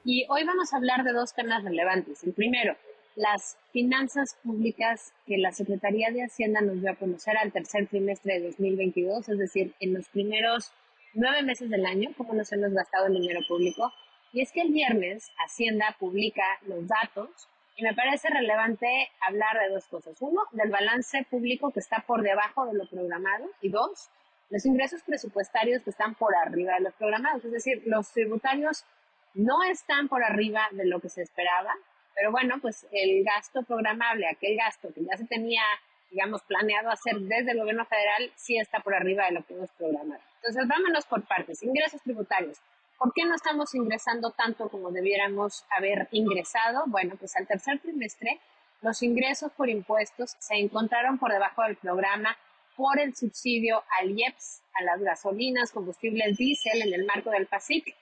Y hoy vamos a hablar de dos temas relevantes. El primero, las finanzas públicas que la Secretaría de Hacienda nos dio a conocer al tercer trimestre de 2022, es decir, en los primeros nueve meses del año, cómo nos hemos gastado el dinero público. Y es que el viernes Hacienda publica los datos y me parece relevante hablar de dos cosas. Uno, del balance público que está por debajo de lo programado y dos, los ingresos presupuestarios que están por arriba de los programados. Es decir, los tributarios no están por arriba de lo que se esperaba, pero bueno, pues el gasto programable, aquel gasto que ya se tenía, digamos, planeado hacer desde el gobierno federal, sí está por arriba de lo que hemos programado. Entonces, vámonos por partes. Ingresos tributarios. ¿Por qué no estamos ingresando tanto como debiéramos haber ingresado? Bueno, pues al tercer trimestre los ingresos por impuestos se encontraron por debajo del programa por el subsidio al IEPS, a las gasolinas, combustibles diésel en el marco del PASIC,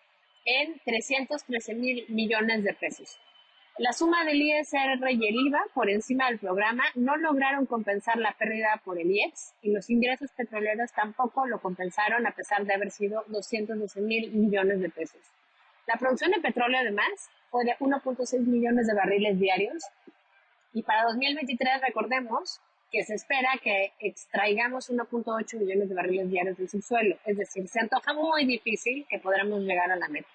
en 313 mil millones de pesos. La suma del ISR y el IVA por encima del programa no lograron compensar la pérdida por el IEPS y los ingresos petroleros tampoco lo compensaron a pesar de haber sido 212 mil millones de pesos. La producción de petróleo además fue de 1.6 millones de barriles diarios y para 2023 recordemos que se espera que extraigamos 1.8 millones de barriles diarios del subsuelo, es decir, se antoja muy difícil que podamos llegar a la meta.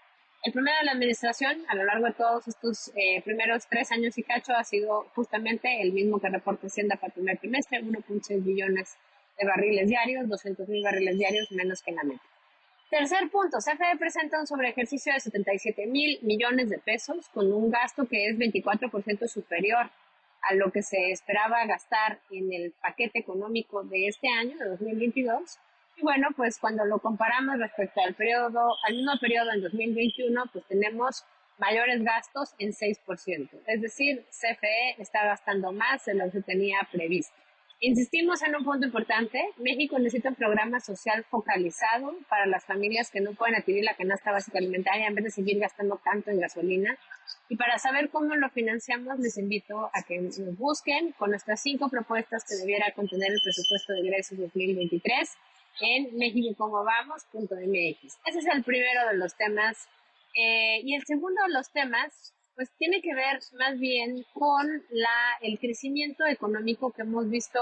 El problema de la administración a lo largo de todos estos eh, primeros tres años y cacho ha sido justamente el mismo que reporta Hacienda para el primer trimestre, 1.6 billones de barriles diarios, 200 mil barriles diarios menos que en la meta. Tercer punto, CFE presenta un sobreejercicio de 77 mil millones de pesos con un gasto que es 24% superior a lo que se esperaba gastar en el paquete económico de este año, de 2022, y bueno, pues cuando lo comparamos respecto al periodo, al mismo periodo en 2021, pues tenemos mayores gastos en 6%. Es decir, CFE está gastando más de lo que tenía previsto. Insistimos en un punto importante. México necesita un programa social focalizado para las familias que no pueden adquirir la canasta básica alimentaria en vez de seguir gastando tanto en gasolina. Y para saber cómo lo financiamos, les invito a que nos busquen con nuestras cinco propuestas que debiera contener el presupuesto de ingresos 2023 en mexicocomovamos.mx. Ese es el primero de los temas. Eh, y el segundo de los temas, pues tiene que ver más bien con la, el crecimiento económico que hemos visto,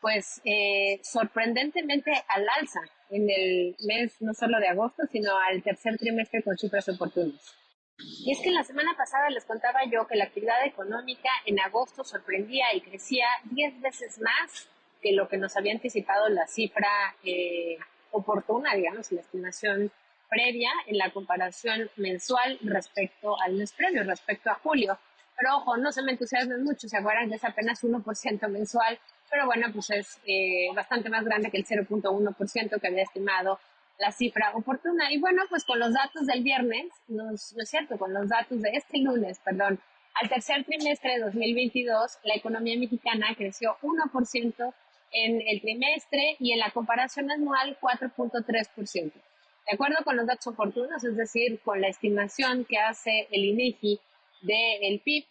pues eh, sorprendentemente al alza en el mes no solo de agosto, sino al tercer trimestre con cifras oportunas. Y es que la semana pasada les contaba yo que la actividad económica en agosto sorprendía y crecía 10 veces más que lo que nos había anticipado la cifra eh, oportuna, digamos, la estimación previa en la comparación mensual respecto al mes previo, respecto a julio. Pero ojo, no se me entusiasmen mucho, se acuerdan que es apenas 1% mensual, pero bueno, pues es eh, bastante más grande que el 0.1% que había estimado la cifra oportuna. Y bueno, pues con los datos del viernes, no es cierto, con los datos de este lunes, perdón, al tercer trimestre de 2022, la economía mexicana creció 1% en el trimestre y en la comparación anual 4.3%. De acuerdo con los datos oportunos, es decir, con la estimación que hace el INEGI del PIB,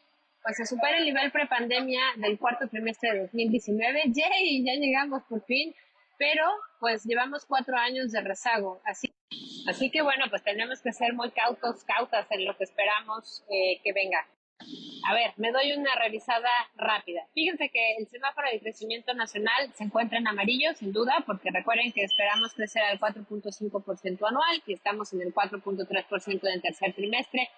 pues se supera el nivel prepandemia del cuarto trimestre de 2019. ¡Yay! Ya llegamos por fin pero pues llevamos cuatro años de rezago, así, así que bueno, pues tenemos que ser muy cautos, cautas en lo que esperamos eh, que venga. A ver, me doy una revisada rápida. Fíjense que el semáforo de crecimiento nacional se encuentra en amarillo, sin duda, porque recuerden que esperamos crecer al 4.5% anual y estamos en el 4.3% del tercer trimestre.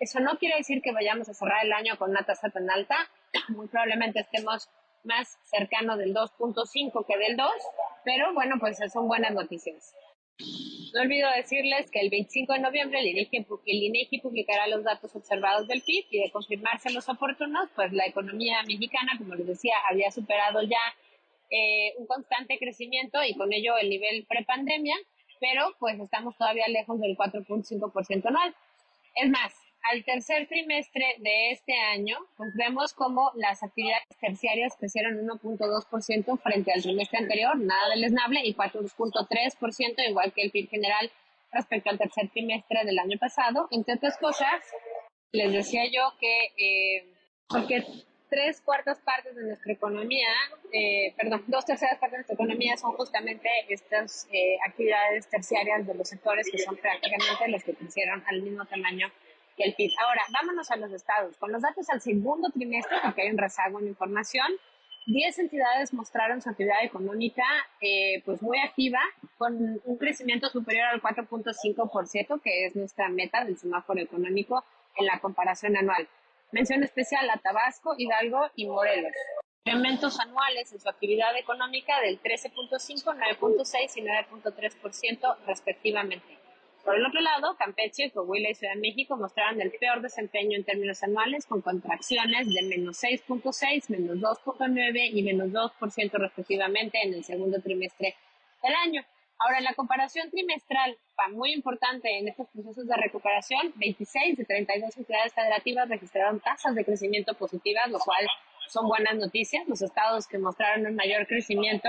Eso no quiere decir que vayamos a cerrar el año con una tasa tan alta. (clears throat) Muy probablemente estemos más cercano del 2.5 que del 2, pero bueno, pues son buenas noticias. No olvido decirles que el 25 de noviembre el INEGI, publicará los datos observados del PIB y de confirmarse los oportunos, pues la economía mexicana, como les decía, había superado ya eh, un constante crecimiento y con ello el nivel prepandemia, pero pues estamos todavía lejos del 4.5% anual. Es más, al tercer trimestre de este año, pues vemos como las actividades terciarias crecieron 1.2% frente al trimestre anterior, nada del esnable, y 4.3%, igual que el PIB general respecto al tercer trimestre del año pasado. Entre otras cosas, les decía yo que, eh, porque tres cuartas partes de nuestra economía, eh, perdón, dos terceras partes de nuestra economía son justamente estas eh, actividades terciarias de los sectores que son prácticamente los que crecieron al mismo tamaño el PIB. Ahora, vámonos a los estados. Con los datos al segundo trimestre, porque hay un rezago en información, 10 entidades mostraron su actividad económica eh, pues muy activa, con un crecimiento superior al 4.5%, que es nuestra meta del semáforo económico en la comparación anual. Mención especial a Tabasco, Hidalgo y Morelos. Incrementos anuales en su actividad económica del 13.5, 9.6 y 9.3% respectivamente. Por el otro lado, Campeche, Coahuila y Ciudad de México mostraron el peor desempeño en términos anuales, con contracciones de menos 6.6, menos 2.9 y menos 2% respectivamente en el segundo trimestre del año. Ahora, la comparación trimestral, muy importante en estos procesos de recuperación, 26 de 32 entidades federativas registraron tasas de crecimiento positivas, lo cual son buenas noticias. Los estados que mostraron un mayor crecimiento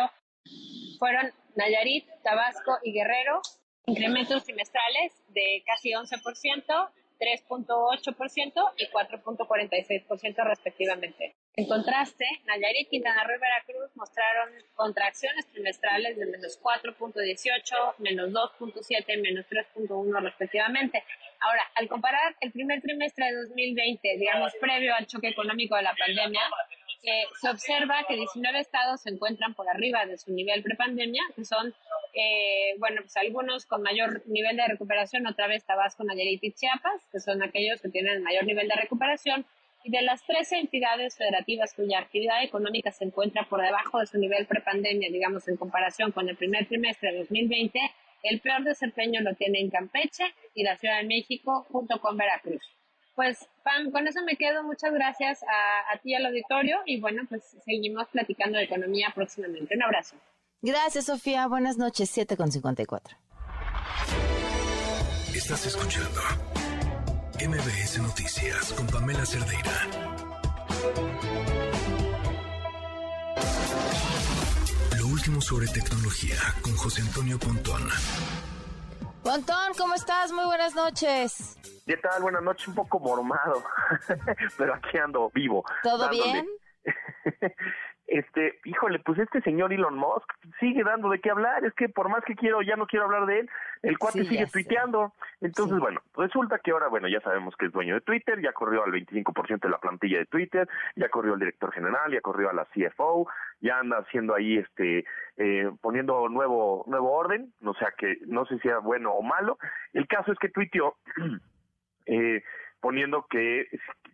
fueron Nayarit, Tabasco y Guerrero, incrementos trimestrales de casi 11%, 3.8% y 4.46% respectivamente. En contraste, Nayarit, Quintana Roo y Veracruz mostraron contracciones trimestrales de menos 4.18, menos 2.7, menos 3.1 respectivamente. Ahora, al comparar el primer trimestre de 2020, digamos, previo al choque económico de la pandemia, se observa que 19 estados se encuentran por arriba de su nivel prepandemia, que son, eh, bueno, pues algunos con mayor nivel de recuperación, otra vez Tabasco, Nayarit y Chiapas, que son aquellos que tienen mayor nivel de recuperación, y de las 13 entidades federativas cuya actividad económica se encuentra por debajo de su nivel prepandemia, digamos, en comparación con el primer trimestre de 2020, el peor desempeño lo tiene en Campeche y la Ciudad de México junto con Veracruz. Pues, Pam, con eso me quedo. Muchas gracias a, a ti al auditorio y bueno, pues seguimos platicando de economía próximamente. Un abrazo. Gracias, Sofía. Buenas noches, 7 con 54. Estás escuchando MBS Noticias con Pamela Cerdeira. Lo último sobre tecnología con José Antonio Pontón. Pontón, ¿cómo estás? Muy buenas noches. ¿Qué tal? Buenas noches, un poco mormado, (laughs) pero aquí ando vivo. ¿Todo bien? (laughs) este, híjole, pues este señor Elon Musk sigue dando de qué hablar, es que por más que quiero, ya no quiero hablar de él, el cuate Sí, sigue tuiteando. Entonces, bueno, resulta que ahora, bueno, ya sabemos que es dueño de Twitter, ya corrió al 25% de la plantilla de Twitter, ya corrió al director general, ya corrió a la CFO, ya anda haciendo ahí, este, eh, poniendo nuevo, nuevo orden, o sea que no sé si era bueno o malo. El caso es que tuiteó, (clears throat) eh, poniendo que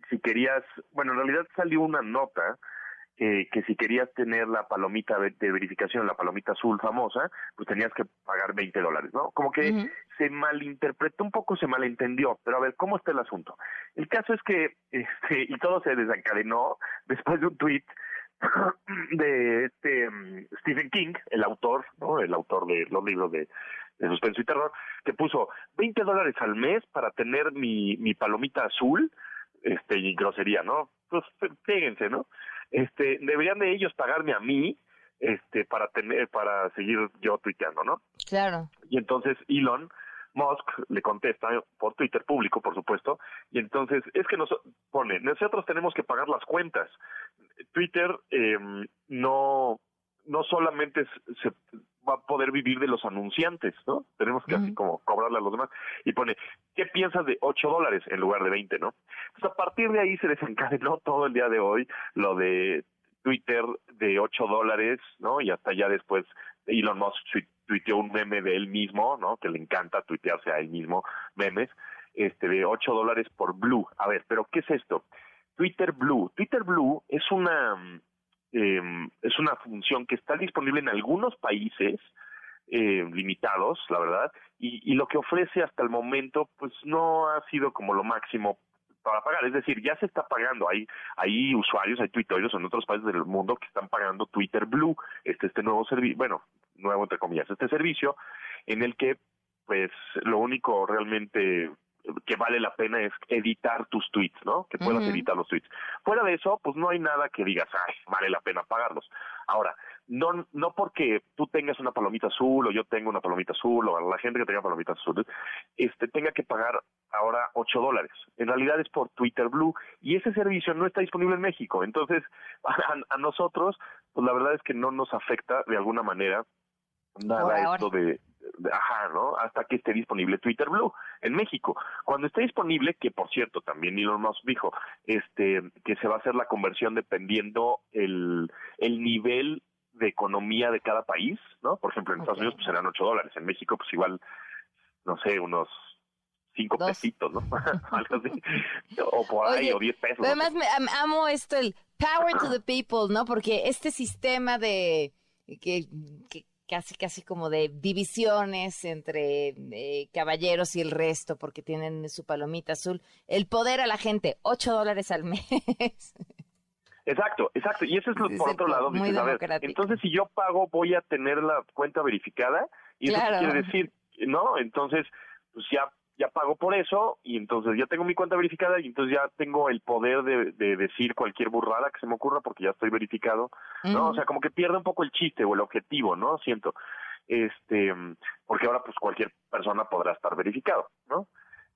si querías, bueno, en realidad salió una nota eh, que si querías tener la palomita de verificación, la palomita azul famosa, pues tenías que pagar 20 dólares, ¿no? Como que se malinterpretó un poco, se malentendió, pero a ver, ¿cómo está el asunto? El caso es que, este, y todo se desencadenó después de un tweet (clears throat) de este mm, Stephen King, el autor, ¿no? El autor de los libros de, de suspenso y terror, que puso 20 dólares al mes para tener mi, mi palomita azul, este, y grosería, ¿no? Pues fíjense, ¿no? Este, deberían de ellos pagarme a mí, este, para tener, para seguir yo tuiteando, ¿no? Claro. Y entonces Elon Musk le contesta por Twitter público, por supuesto, y entonces es que nos pone, nosotros tenemos que pagar las cuentas. Twitter eh, no no solamente se- se va a poder vivir de los anunciantes, ¿no? Tenemos que así como cobrarle a los demás. Y pone, ¿qué piensas de 8 dólares en lugar de 20, no? Entonces, a partir de ahí se desencadenó (laughs) todo el día de hoy lo de Twitter de 8 dólares, ¿no? Y hasta ya después Elon Musk tui- tuiteó un meme de él mismo, ¿no? Que le encanta tuitearse a él mismo memes, este de 8 dólares por Blue. A ver, pero ¿qué es esto? Twitter Blue. Twitter Blue es una mm, eh, es una función que está disponible en algunos países eh, limitados, la verdad, y, y lo que ofrece hasta el momento, pues no ha sido como lo máximo para pagar. Es decir, ya se está pagando. Hay, hay usuarios, hay tuiteros en otros países del mundo que están pagando Twitter Blue, este, este nuevo servicio, bueno, nuevo entre comillas, este servicio en el que, pues, lo único realmente que vale la pena es editar tus tweets, ¿no? Que puedas editar los tweets. Fuera de eso, pues no hay nada que digas, ay, vale la pena pagarlos. Ahora, no, no porque tú tengas una palomita azul o yo tengo una palomita azul o la gente que tenga palomitas azules, este, tenga que pagar ahora 8 dólares. En realidad es por Twitter Blue y ese servicio no está disponible en México. Entonces, (laughs) a, a nosotros, pues la verdad es que no nos afecta de alguna manera nada esto de, de- ajá, ¿no? Hasta que esté disponible Twitter Blue en México. Cuando esté disponible, que por cierto también Elon Musk dijo, este, que se va a hacer la conversión dependiendo el, el nivel de economía de cada país, ¿no? Por ejemplo, en Estados Unidos pues serán 8 dólares, en México pues igual, no sé, unos 5 Dos. pesitos, ¿no? (laughs) Algo así. O por ahí, o 10 pesos. Pero no sé. además me- am- amo esto, el power to the people, ¿no? Porque este sistema de que, que casi casi como de divisiones entre eh, caballeros y el resto, porque tienen su palomita azul, el poder a la gente, 8 dólares al (laughs) mes. Exacto, exacto. Y eso es lo, por otro lado, muy dices, a ver, entonces si yo pago voy a tener la cuenta verificada y eso Claro. quiere decir, ¿no? Entonces, pues ya ya pago por eso y entonces ya tengo mi cuenta verificada y entonces ya tengo el poder de, de decir cualquier burrada que se me ocurra porque ya estoy verificado, ¿no? O sea, como que pierde un poco el chiste o el objetivo, ¿no? Siento. Este, porque ahora pues cualquier persona podrá estar verificado, ¿no?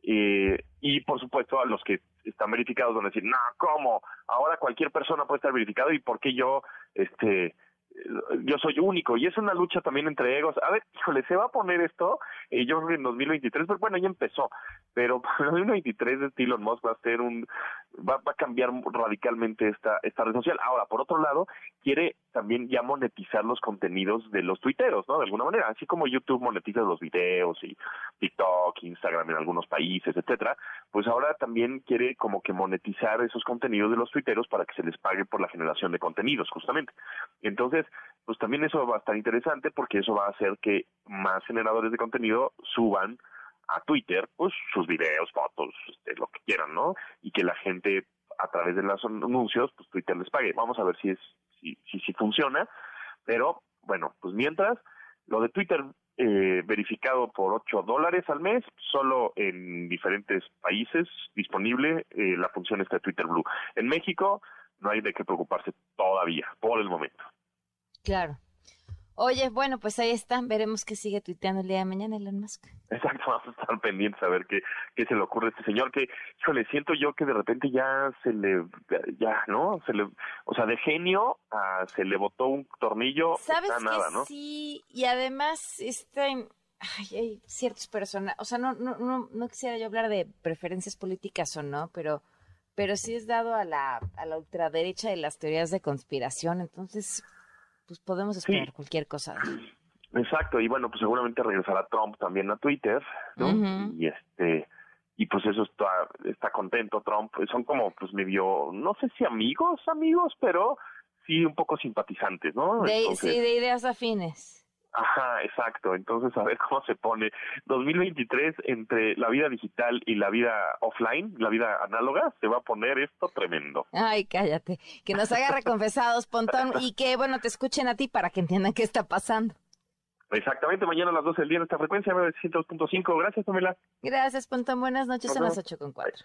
Eh, y por supuesto a los que están verificados van a decir, no, ¿cómo? Ahora cualquier persona puede estar verificado y por qué yo, este, yo soy único. Y es una lucha también entre egos. A ver, híjole, se va a poner esto, eh, yo creo que en 2023, pues bueno, ya empezó, pero (laughs) para 2023 este Elon Musk va a ser un, va, va a cambiar radicalmente esta, esta red social. Ahora, por otro lado, quiere también ya monetizar los contenidos de los tuiteros, ¿no? De alguna manera, así como YouTube monetiza los videos y TikTok, Instagram en algunos países, etcétera, pues ahora también quiere como que monetizar esos contenidos de los tuiteros para que se les pague por la generación de contenidos, justamente. Entonces, pues también eso va a estar interesante porque eso va a hacer que más generadores de contenido suban a Twitter, pues sus videos, fotos, este, lo que quieran, ¿no? Y que la gente a través de los anuncios, pues Twitter les pague. Vamos a ver si es si si, funciona, pero bueno, pues mientras lo de Twitter eh, verificado por 8 dólares al mes, solo en diferentes países disponible eh, la función está de Twitter Blue. En México no hay de qué preocuparse todavía, por el momento. Claro. Oye, bueno, pues ahí está. Veremos qué sigue tuiteando el día de mañana Elon Musk. Exacto, (laughs) vamos a estar pendientes a ver qué, qué se le ocurre a este señor, que, híjole, siento yo que de repente ya se le, ya, ¿no? Se le, o sea, de genio a se le botó un tornillo, ¿Sabes nada, que ¿no? sí? Y además, este, ay, hay ciertos personajes, o sea, no, no, no, no quisiera yo hablar de preferencias políticas o no, pero, pero sí es dado a la, a la ultraderecha de las teorías de conspiración, entonces, pues podemos esperar cualquier cosa. Exacto, y bueno, pues seguramente regresará Trump también a Twitter, ¿no? Y este, y pues eso está, está contento Trump, son como pues medio, no sé si amigos, amigos, pero sí un poco simpatizantes, ¿no? De, Entonces- sí, de ideas afines. Ajá, exacto. Entonces, a ver cómo se pone. 2023, entre la vida digital y la vida offline, la vida análoga, se va a poner esto tremendo. Ay, cállate. Que nos haga reconfesados, Pontón, y que, bueno, te escuchen a ti para que entiendan qué está pasando. Exactamente, mañana a las 12 del día en esta frecuencia, 900.5. Gracias, Pamela. Gracias, Pontón. Buenas noches, son las ocho con cuatro.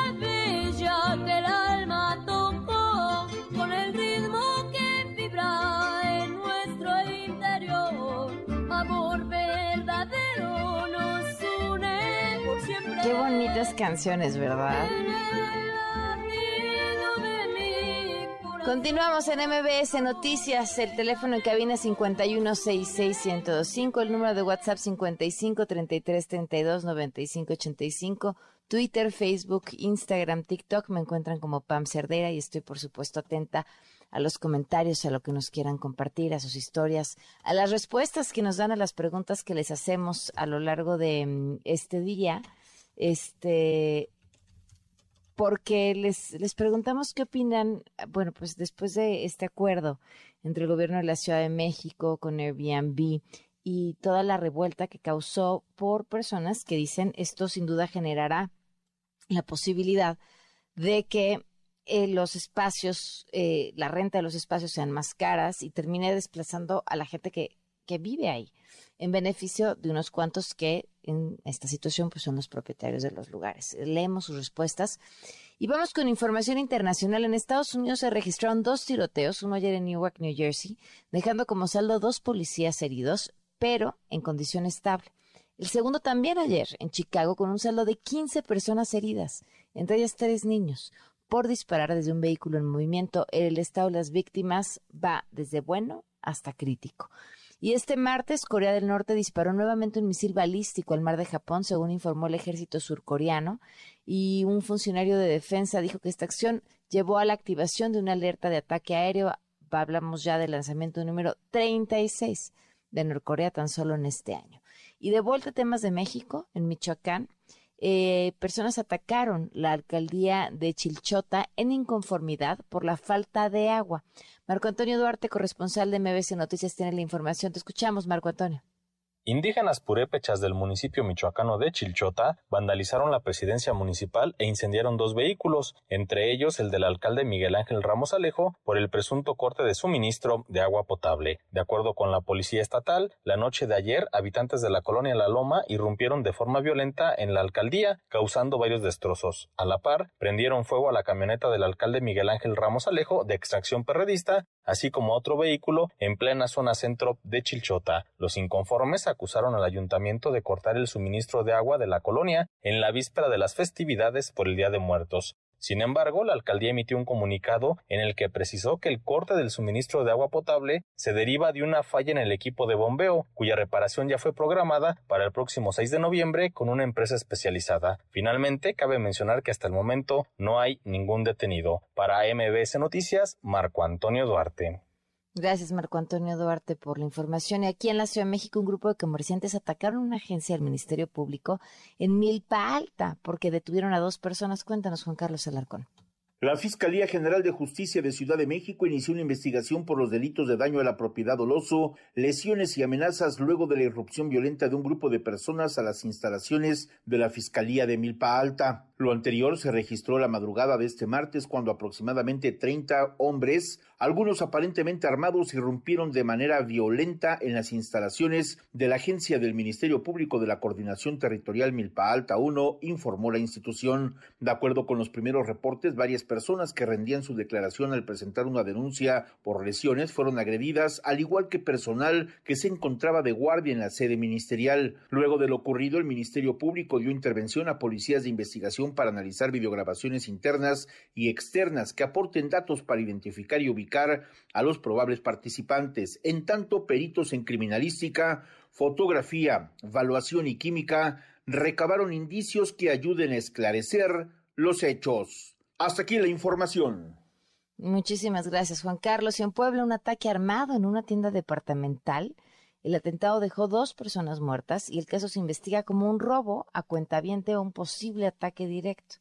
canciones, ¿verdad? Continuamos en MBS Noticias, el teléfono en cabina 5166125, el número de WhatsApp 5533329585, Twitter, Facebook, Instagram, TikTok, me encuentran como Pam Cerdera y estoy por supuesto atenta a los comentarios, a lo que nos quieran compartir, a sus historias, a las respuestas que nos dan a las preguntas que les hacemos a lo largo de mm, este día. Este, porque les, les preguntamos qué opinan, bueno, pues después de este acuerdo entre el gobierno de la Ciudad de México con Airbnb y toda la revuelta que causó por personas que dicen esto sin duda generará la posibilidad de que eh, los espacios, eh, la renta de los espacios sean más caras y termine desplazando a la gente que, que vive ahí, en beneficio de unos cuantos que en esta situación pues son los propietarios de los lugares. Leemos sus respuestas y vamos con información internacional. En Estados Unidos se registraron dos tiroteos, uno ayer en Newark, New Jersey, dejando como saldo dos policías heridos, pero en condición estable. El segundo también ayer en Chicago con un saldo de 15 personas heridas, entre ellas tres niños, por disparar desde un vehículo en movimiento. El estado de las víctimas va desde bueno hasta crítico. Y este martes, Corea del Norte disparó nuevamente un misil balístico al mar de Japón, según informó el ejército surcoreano. Y un funcionario de defensa dijo que esta acción llevó a la activación de una alerta de ataque aéreo. Hablamos ya del lanzamiento número 36 de Norcorea tan solo en este año. Y de vuelta a temas de México, en Michoacán, eh, personas atacaron la alcaldía de Chilchota en inconformidad por la falta de agua. Marco Antonio Duarte, corresponsal de MBC Noticias, tiene la información. Te escuchamos, Marco Antonio. Indígenas purépechas del municipio michoacano de Chilchota vandalizaron la presidencia municipal e incendiaron dos vehículos, entre ellos el del alcalde Miguel Ángel Ramos Alejo, por el presunto corte de suministro de agua potable. De acuerdo con la policía estatal, la noche de ayer, habitantes de la colonia La Loma irrumpieron de forma violenta en la alcaldía, causando varios destrozos. A la par, prendieron fuego a la camioneta del alcalde Miguel Ángel Ramos Alejo, de extracción perredista, así como otro vehículo en plena zona centro de Chilchota. Los inconformes acusaron al ayuntamiento de cortar el suministro de agua de la colonia en la víspera de las festividades por el Día de Muertos. Sin embargo, la alcaldía emitió un comunicado en el que precisó que el corte del suministro de agua potable se deriva de una falla en el equipo de bombeo, cuya reparación ya fue programada para el próximo 6 de noviembre con una empresa especializada. Finalmente, cabe mencionar que hasta el momento no hay ningún detenido. Para MBS Noticias, Marco Antonio Duarte. Gracias, Marco Antonio Duarte, por la información. Y aquí en la Ciudad de México, un grupo de comerciantes atacaron una agencia del Ministerio Público en Milpa Alta porque detuvieron a dos personas. Cuéntanos, Juan Carlos Alarcón. La Fiscalía General de Justicia de Ciudad de México inició una investigación por los delitos de daño a la propiedad doloso, lesiones y amenazas luego de la irrupción violenta de un grupo de personas a las instalaciones de la Fiscalía de Milpa Alta. Lo anterior se registró la madrugada de este martes cuando aproximadamente 30 hombres, algunos aparentemente armados, irrumpieron de manera violenta en las instalaciones de la agencia del Ministerio Público de la Coordinación Territorial Milpa Alta 1, informó la institución. De acuerdo con los primeros reportes, varias personas que rendían su declaración al presentar una denuncia por lesiones fueron agredidas, al igual que personal que se encontraba de guardia en la sede ministerial. Luego de lo ocurrido, el Ministerio Público dio intervención a policías de investigación para analizar videograbaciones internas y externas que aporten datos para identificar y ubicar a los probables participantes. En tanto, peritos en criminalística, fotografía, evaluación y química recabaron indicios que ayuden a esclarecer los hechos. Hasta aquí la información. Muchísimas gracias, Juan Carlos. Y en Puebla, un ataque armado en una tienda departamental. El atentado dejó dos personas muertas y el caso se investiga como un robo a cuentaviente o un posible ataque directo.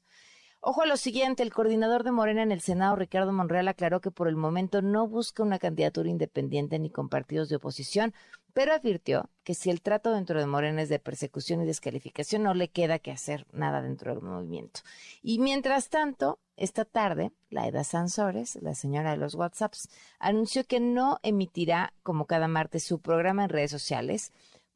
Ojo a lo siguiente, el coordinador de Morena en el Senado, Ricardo Monreal, aclaró que por el momento no busca una candidatura independiente ni con partidos de oposición, pero advirtió que si el trato dentro de Morena es de persecución y descalificación, no le queda que hacer nada dentro del movimiento. Y mientras tanto, esta tarde, Laida Sansores, la señora de los WhatsApps, anunció que no emitirá, como cada martes, su programa en redes sociales,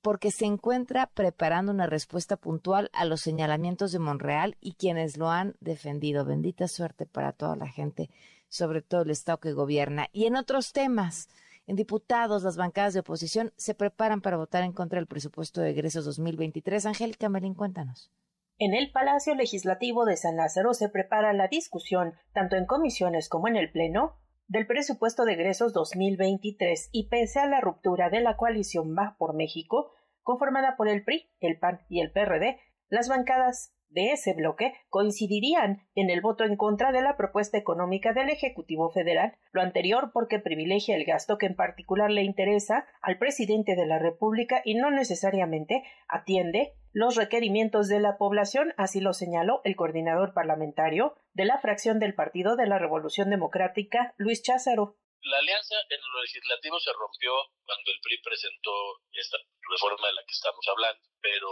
porque se encuentra preparando una respuesta puntual a los señalamientos de Monreal y quienes lo han defendido. Bendita suerte para toda la gente, sobre todo el Estado que gobierna. Y en otros temas, en diputados, las bancadas de oposición se preparan para votar en contra del presupuesto de egresos 2023. Angélica Melín, cuéntanos. En el Palacio Legislativo de San Lázaro se prepara la discusión, tanto en comisiones como en el Pleno, del presupuesto de egresos 2023 y pese a la ruptura de la coalición Va por México, conformada por el PRI, el PAN y el PRD, las bancadas de ese bloque coincidirían en el voto en contra de la propuesta económica del Ejecutivo Federal, lo anterior porque privilegia el gasto que en particular le interesa al presidente de la República y no necesariamente atiende los requerimientos de la población, así lo señaló el coordinador parlamentario de la fracción del Partido de la Revolución Democrática, Luis Cházaro. La alianza en lo legislativo se rompió cuando el PRI presentó esta reforma de la que estamos hablando, pero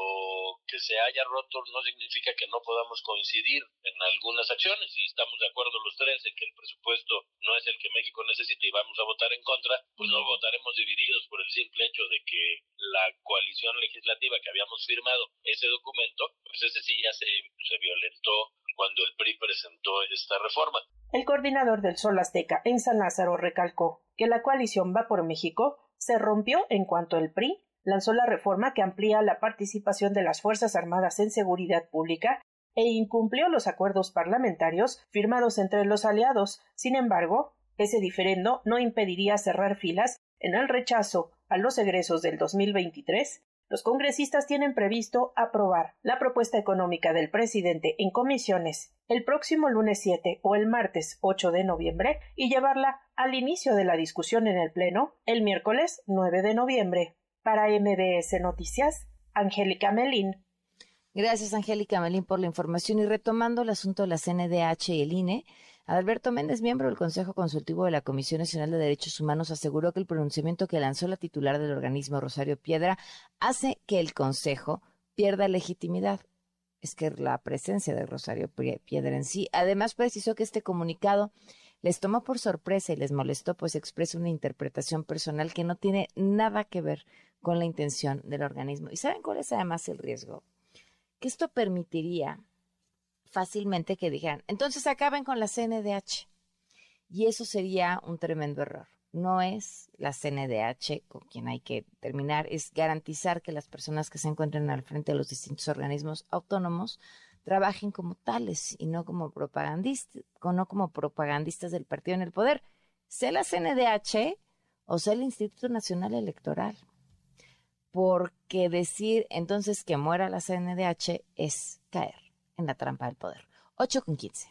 que se haya roto no significa que no podamos coincidir en algunas acciones. Si estamos de acuerdo los tres en que el presupuesto no es el que México necesita y vamos a votar en contra, pues no votaremos divididos por el simple hecho de que la coalición legislativa que habíamos firmado ese documento, pues ese sí ya se, se violentó cuando el PRI presentó esta reforma. El coordinador del Sol Azteca en San Lázaro recalcó que la coalición Va por México se rompió en cuanto el PRI lanzó la reforma que amplía la participación de las Fuerzas Armadas en seguridad pública e incumplió los acuerdos parlamentarios firmados entre los aliados. Sin embargo, ese diferendo no impediría cerrar filas en el rechazo a los egresos del 2023 los congresistas tienen previsto aprobar la propuesta económica del presidente en comisiones el próximo lunes 7 o el martes 8 de noviembre y llevarla al inicio de la discusión en el Pleno el miércoles 9 de noviembre. Para MBS Noticias, Angélica Melín. Gracias, Angélica Melín, por la información. Y retomando el asunto de la CNDH y el INE, Alberto Méndez, miembro del Consejo Consultivo de la Comisión Nacional de Derechos Humanos, aseguró que el pronunciamiento que lanzó la titular del organismo, Rosario Piedra, hace que el Consejo pierda legitimidad. Es que la presencia de Rosario Piedra en sí. Además, precisó que este comunicado les tomó por sorpresa y les molestó, pues expresa una interpretación personal que no tiene nada que ver con la intención del organismo. ¿Y saben cuál es además el riesgo? Que esto permitiría fácilmente que dijeran, entonces acaben con la CNDH. Y eso sería un tremendo error. No es la CNDH con quien hay que terminar, es garantizar que las personas que se encuentren al frente de los distintos organismos autónomos trabajen como tales y no como propagandistas, no como propagandistas del partido en el poder, sea la CNDH o sea el Instituto Nacional Electoral. Porque decir entonces que muera la CNDH es caer en la trampa del poder. 8 con 15.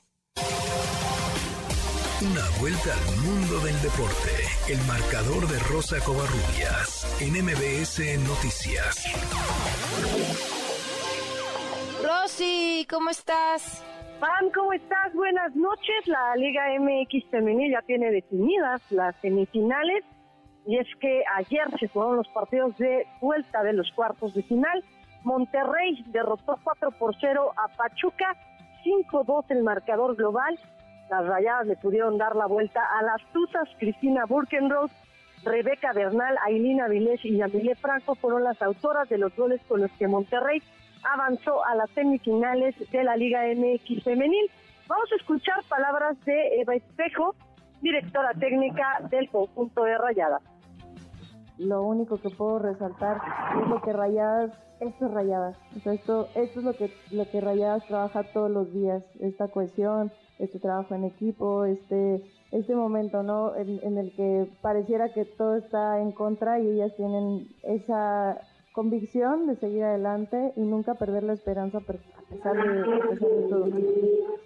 Una vuelta al mundo del deporte. El marcador de Rosa Covarrubias en MBS Noticias. Rosy, ¿cómo estás? Pam, ¿cómo estás? Buenas noches. La Liga MX femenil ya tiene definidas las semifinales y es que ayer se fueron los partidos de vuelta de los cuartos de final. Monterrey derrotó 4 por 0 a Pachuca, 5-2 el marcador global. Las rayadas le pudieron dar la vuelta a las tuzas. Cristina Burkenroth, Rebeca Bernal, Ailina Vilés y Yamile Franco fueron las autoras de los goles con los que Monterrey avanzó a las semifinales de la Liga MX femenil. Vamos a escuchar palabras de Eva Espejo, directora técnica del conjunto de Rayadas. Lo único que puedo resaltar es lo que Rayadas, esto es Rayadas, esto, esto es lo que, lo que Rayadas trabaja todos los días, esta cohesión, este trabajo en equipo, este, este momento, ¿no? En, en el que pareciera que todo está en contra y ellas tienen esa convicción de seguir adelante y nunca perder la esperanza a pesar de, todo.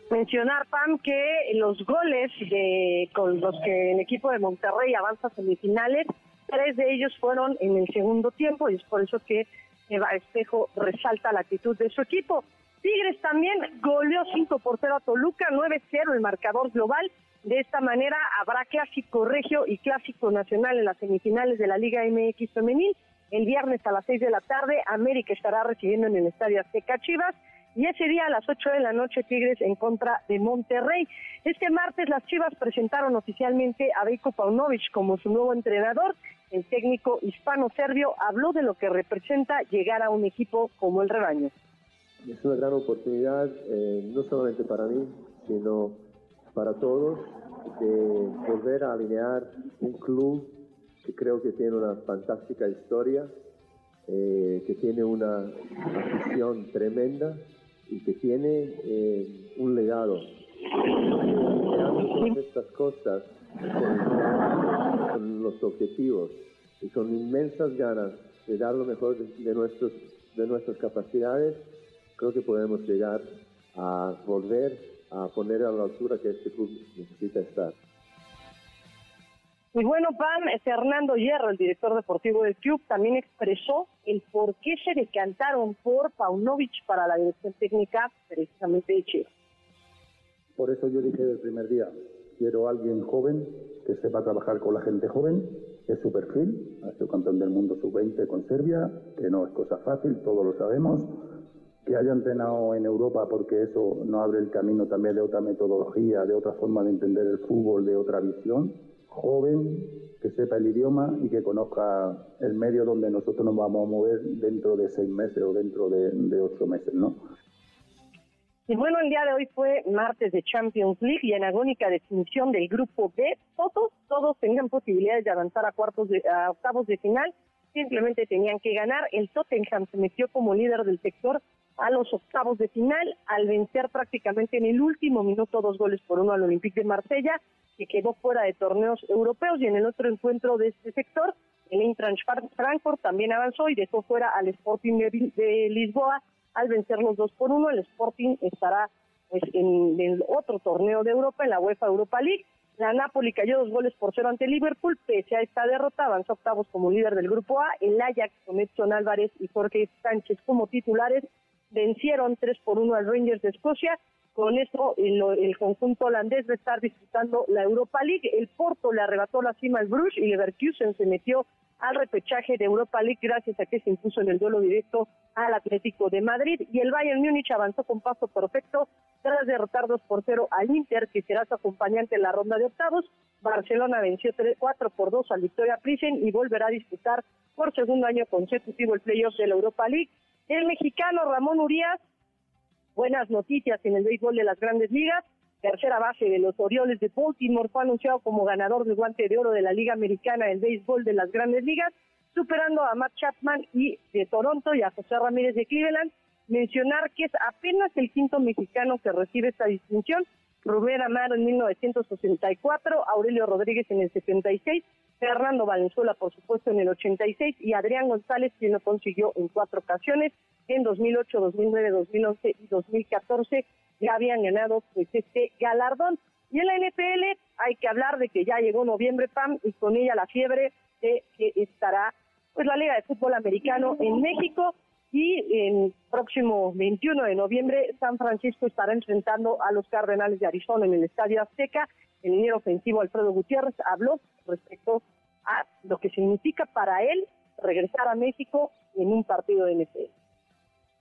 Mencionar, Pam, que los goles de, con los que el equipo de Monterrey avanza a semifinales, tres de ellos fueron en el segundo tiempo y es por eso que Eva Espejo resalta la actitud de su equipo. Tigres también goleó 5 por 0 a Toluca, 9-0 el marcador global. De esta manera habrá clásico regio y clásico nacional en las semifinales de la Liga MX femenil. El viernes a las 6 de la tarde, América estará recibiendo en el Estadio Azteca Chivas. Y ese día a las 8 de la noche, Tigres en contra de Monterrey. Este martes las Chivas presentaron oficialmente a Veiko Paunovic como su nuevo entrenador. El técnico hispano-serbio habló de lo que representa llegar a un equipo como el rebaño. Es una gran oportunidad, eh, no solamente para mí, sino para todos, de volver a alinear un club que creo que tiene una fantástica historia, eh, que tiene una afición tremenda y que tiene eh, un legado. Todas estas cosas con, los objetivos y con inmensas ganas de dar lo mejor de, nuestros, de nuestras capacidades, creo que podemos llegar a volver a poner a la altura que este club necesita estar. Y bueno, Pam, Fernando Hierro, el director deportivo del club, también expresó el por qué se decantaron por Paunovic para la dirección técnica precisamente de Chile. Por eso yo dije desde el primer día, quiero a alguien joven que sepa trabajar con la gente joven, es su perfil, ha sido campeón del mundo sub-20 con Serbia, que no es cosa fácil, todos lo sabemos, que haya entrenado en Europa porque eso no abre el camino también de otra metodología, de otra forma de entender el fútbol, de otra visión joven, que sepa el idioma y que conozca el medio donde nosotros nos vamos a mover dentro de seis meses o dentro de, ocho meses, ¿no? Y bueno, el día de hoy fue martes de Champions League y en agónica definición del grupo B, todos, todos tenían posibilidades de avanzar a cuartos de, a octavos de final, simplemente tenían que ganar. El Tottenham se metió como líder del sector a los octavos de final al vencer prácticamente en el último minuto dos goles por uno al Olympique de Marsella que quedó fuera de torneos europeos y en el otro encuentro de este sector, el Eintracht Frankfurt también avanzó y dejó fuera al Sporting de, Lisboa al vencer los dos por uno. El Sporting estará pues, en el otro torneo de Europa, en la UEFA Europa League. La Napoli cayó dos goles por cero ante Liverpool, pese a esta derrota, avanzó octavos como líder del grupo A. El Ajax con Edson Álvarez y Jorge Sánchez como titulares vencieron tres por uno al Rangers de Escocia con esto, el, conjunto holandés va a estar disputando la Europa League. El Porto le arrebató la cima al Bruges y Leverkusen se metió al repechaje de Europa League gracias a que se impuso en el duelo directo al Atlético de Madrid y el Bayern Múnich avanzó con paso perfecto tras derrotar 2 por 0 al Inter que será su acompañante en la ronda de octavos. Barcelona venció 3, 4 por 2 al Victoria Prisen y volverá a disputar por segundo año consecutivo el playoff de la Europa League. El mexicano Ramón Urias buenas noticias en el béisbol de las grandes ligas. Tercera base de los Orioles de Baltimore fue anunciado como ganador del guante de oro de la Liga Americana del Béisbol de las grandes ligas, superando a Matt Chapman y de Toronto y a José Ramírez de Cleveland. Mencionar que es apenas el quinto mexicano que recibe esta distinción. Rubén Amaro en 1964, Aurelio Rodríguez en el 76, Fernando Valenzuela, por supuesto, en el 86 y Adrián González, quien lo consiguió en cuatro ocasiones en 2008, 2009, 2011 y 2014 ya habían ganado pues este galardón. Y en la NPL hay que hablar de que ya llegó noviembre, Pam, y con ella la fiebre de que estará pues la Liga de Fútbol Americano en México y el próximo 21 de noviembre San Francisco estará enfrentando a los Cardenales de Arizona en el Estadio Azteca. El ingeniero ofensivo Alfredo Gutiérrez habló respecto a lo que significa para él regresar a México en un partido de NFL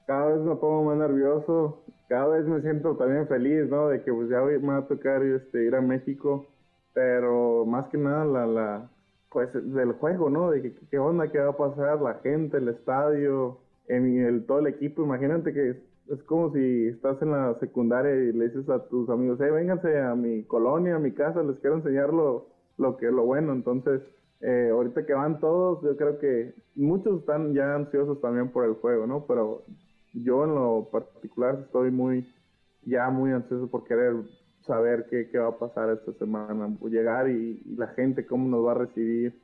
cada vez me pongo más nervioso, cada vez me siento también feliz, ¿no? De que pues ya me va a tocar este, ir a México, pero más que nada la, la pues del juego, ¿no? De que, qué onda, qué va a pasar, la gente, el estadio, en el, todo el equipo, imagínate que es, como si estás en la secundaria y le dices a tus amigos, hey, vénganse a mi colonia, a mi casa, les quiero enseñar lo, lo que lo bueno, entonces eh, ahorita que van todos, yo creo que muchos están ya ansiosos también por el juego, ¿no? Pero yo en lo particular estoy muy, ya muy ansioso por querer saber qué, qué va a pasar esta semana, llegar y, la gente cómo nos va a recibir.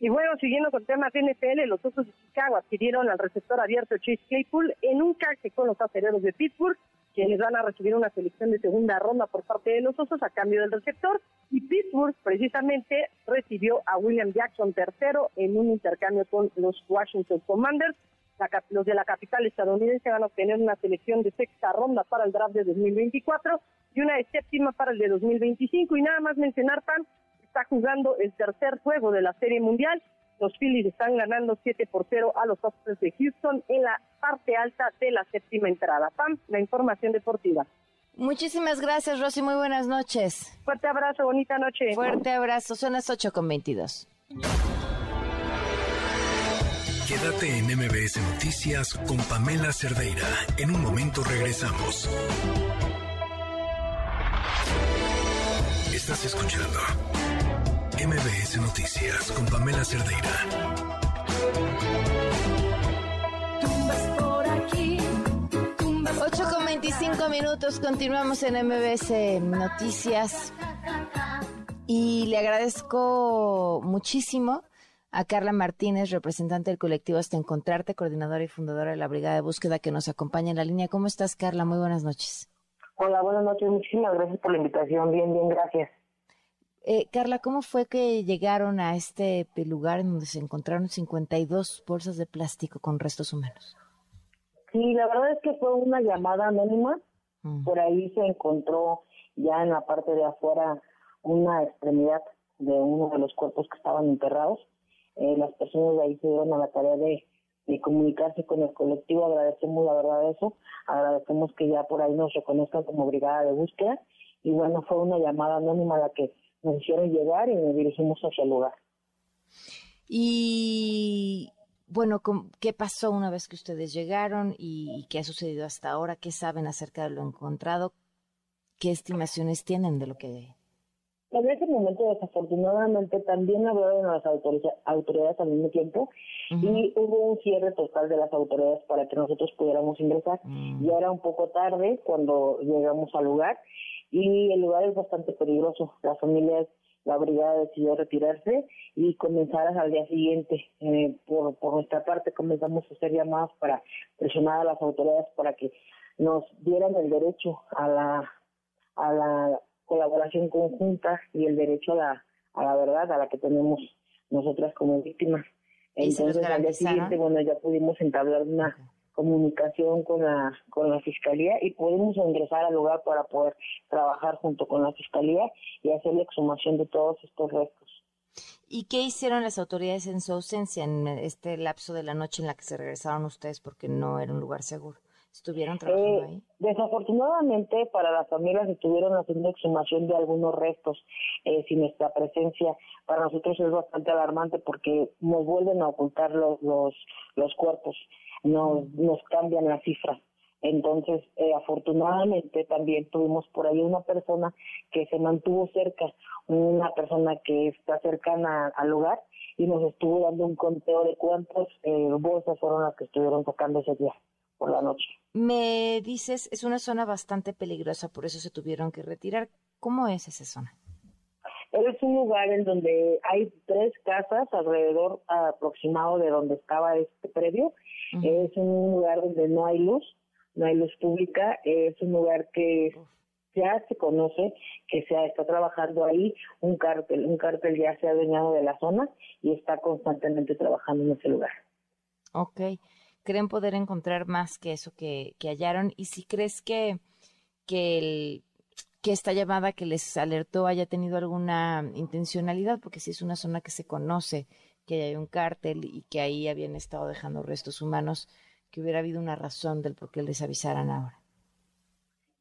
Y bueno, siguiendo con temas NFL, los Osos de Chicago adquirieron al receptor abierto Chase Claypool en un canje con los aceleros de Pittsburgh, quienes van a recibir una selección de segunda ronda por parte de los Osos a cambio del receptor. Y Pittsburgh precisamente recibió a William Jackson tercero en un intercambio con los Washington Commanders los de la capital estadounidense van a obtener una selección de sexta ronda para el draft de 2024 y una de séptima para el de 2025. Y nada más mencionar, Pan, está jugando el tercer juego de la Serie Mundial. Los Phillies están ganando 7 por 0 a los Astros de Houston en la parte alta de la séptima entrada. Pam, la información deportiva. Muchísimas gracias, Rosy. Muy buenas noches. Fuerte abrazo, bonita noche. Fuerte abrazo. Son las 8 con 22. Quédate en MBS Noticias con Pamela Cerdeira. En un momento regresamos. Estás escuchando MBS Noticias con Pamela Cerdeira. por aquí. 8 con 25 minutos, continuamos en MBS Noticias. Y le agradezco muchísimo a Carla Martínez, representante del colectivo Hasta Encontrarte, coordinadora y fundadora de la Brigada de Búsqueda que nos acompaña en la línea. ¿Cómo estás, Carla? Muy buenas noches. Hola, buenas noches. Muchísimas gracias por la invitación. Bien, bien, gracias. Eh, Carla, ¿cómo fue que llegaron a este lugar en donde se encontraron 52 bolsas de plástico con restos humanos? Sí, la verdad es que fue una llamada anónima. Mm. Por ahí se encontró ya en la parte de afuera una extremidad de uno de los cuerpos que estaban enterrados eh, las personas de ahí se dieron a la tarea de, comunicarse con el colectivo, agradecemos la verdad eso, agradecemos que ya por ahí nos reconozcan como brigada de búsqueda y bueno, fue una llamada anónima la que nos hicieron llegar y nos dirigimos hacia el lugar. Y bueno, ¿qué pasó una vez que ustedes llegaron y, qué ha sucedido hasta ahora? ¿Qué saben acerca de lo encontrado? ¿Qué estimaciones tienen de lo que en ese momento, desafortunadamente, también hablaron las autoridades al mismo tiempo y hubo un cierre total de las autoridades para que nosotros pudiéramos ingresar. Mm. Ya era un poco tarde cuando llegamos al lugar y el lugar es bastante peligroso. Las familias, la brigada decidió retirarse y comenzar al día siguiente. Eh, por, por nuestra parte, comenzamos a hacer llamadas para presionar a las autoridades para que nos dieran el derecho a la a la colaboración conjunta y el derecho a la, a la verdad a la que tenemos nosotras como víctimas. Entonces, al día siguiente, bueno, ya pudimos entablar una comunicación con la, con la fiscalía y pudimos ingresar al lugar para poder trabajar junto con la fiscalía y hacer la exhumación de todos estos restos. ¿Y qué hicieron las autoridades en su ausencia, en este lapso de la noche en la que se regresaron ustedes porque no era un lugar seguro? Estuvieron trabajando eh, ahí? Desafortunadamente para las familias estuvieron haciendo exhumación de algunos restos eh, sin nuestra presencia. Para nosotros es bastante alarmante porque nos vuelven a ocultar los los, los cuerpos, nos, nos cambian las cifras. Entonces, eh, afortunadamente también tuvimos por ahí una persona que se mantuvo cerca, una persona que está cercana al lugar y nos estuvo dando un conteo de cuántas bolsas fueron las que estuvieron sacando ese día por la noche. Me dices, es una zona bastante peligrosa, por eso se tuvieron que retirar. ¿Cómo es esa zona? Es un lugar en donde hay tres casas alrededor aproximado de donde estaba este predio. Es un lugar donde no hay luz, no hay luz pública. Es un lugar que ya se conoce que se está trabajando ahí un cártel. Un cártel ya se ha adueñado de la zona y está constantemente trabajando en ese lugar. Ok creen poder encontrar más que eso que, hallaron y si crees que, que, el, que esta llamada que les alertó haya tenido alguna intencionalidad, porque si es una zona que se conoce, que hay un cártel y que ahí habían estado dejando restos humanos, que hubiera habido una razón del por qué les avisaran ahora.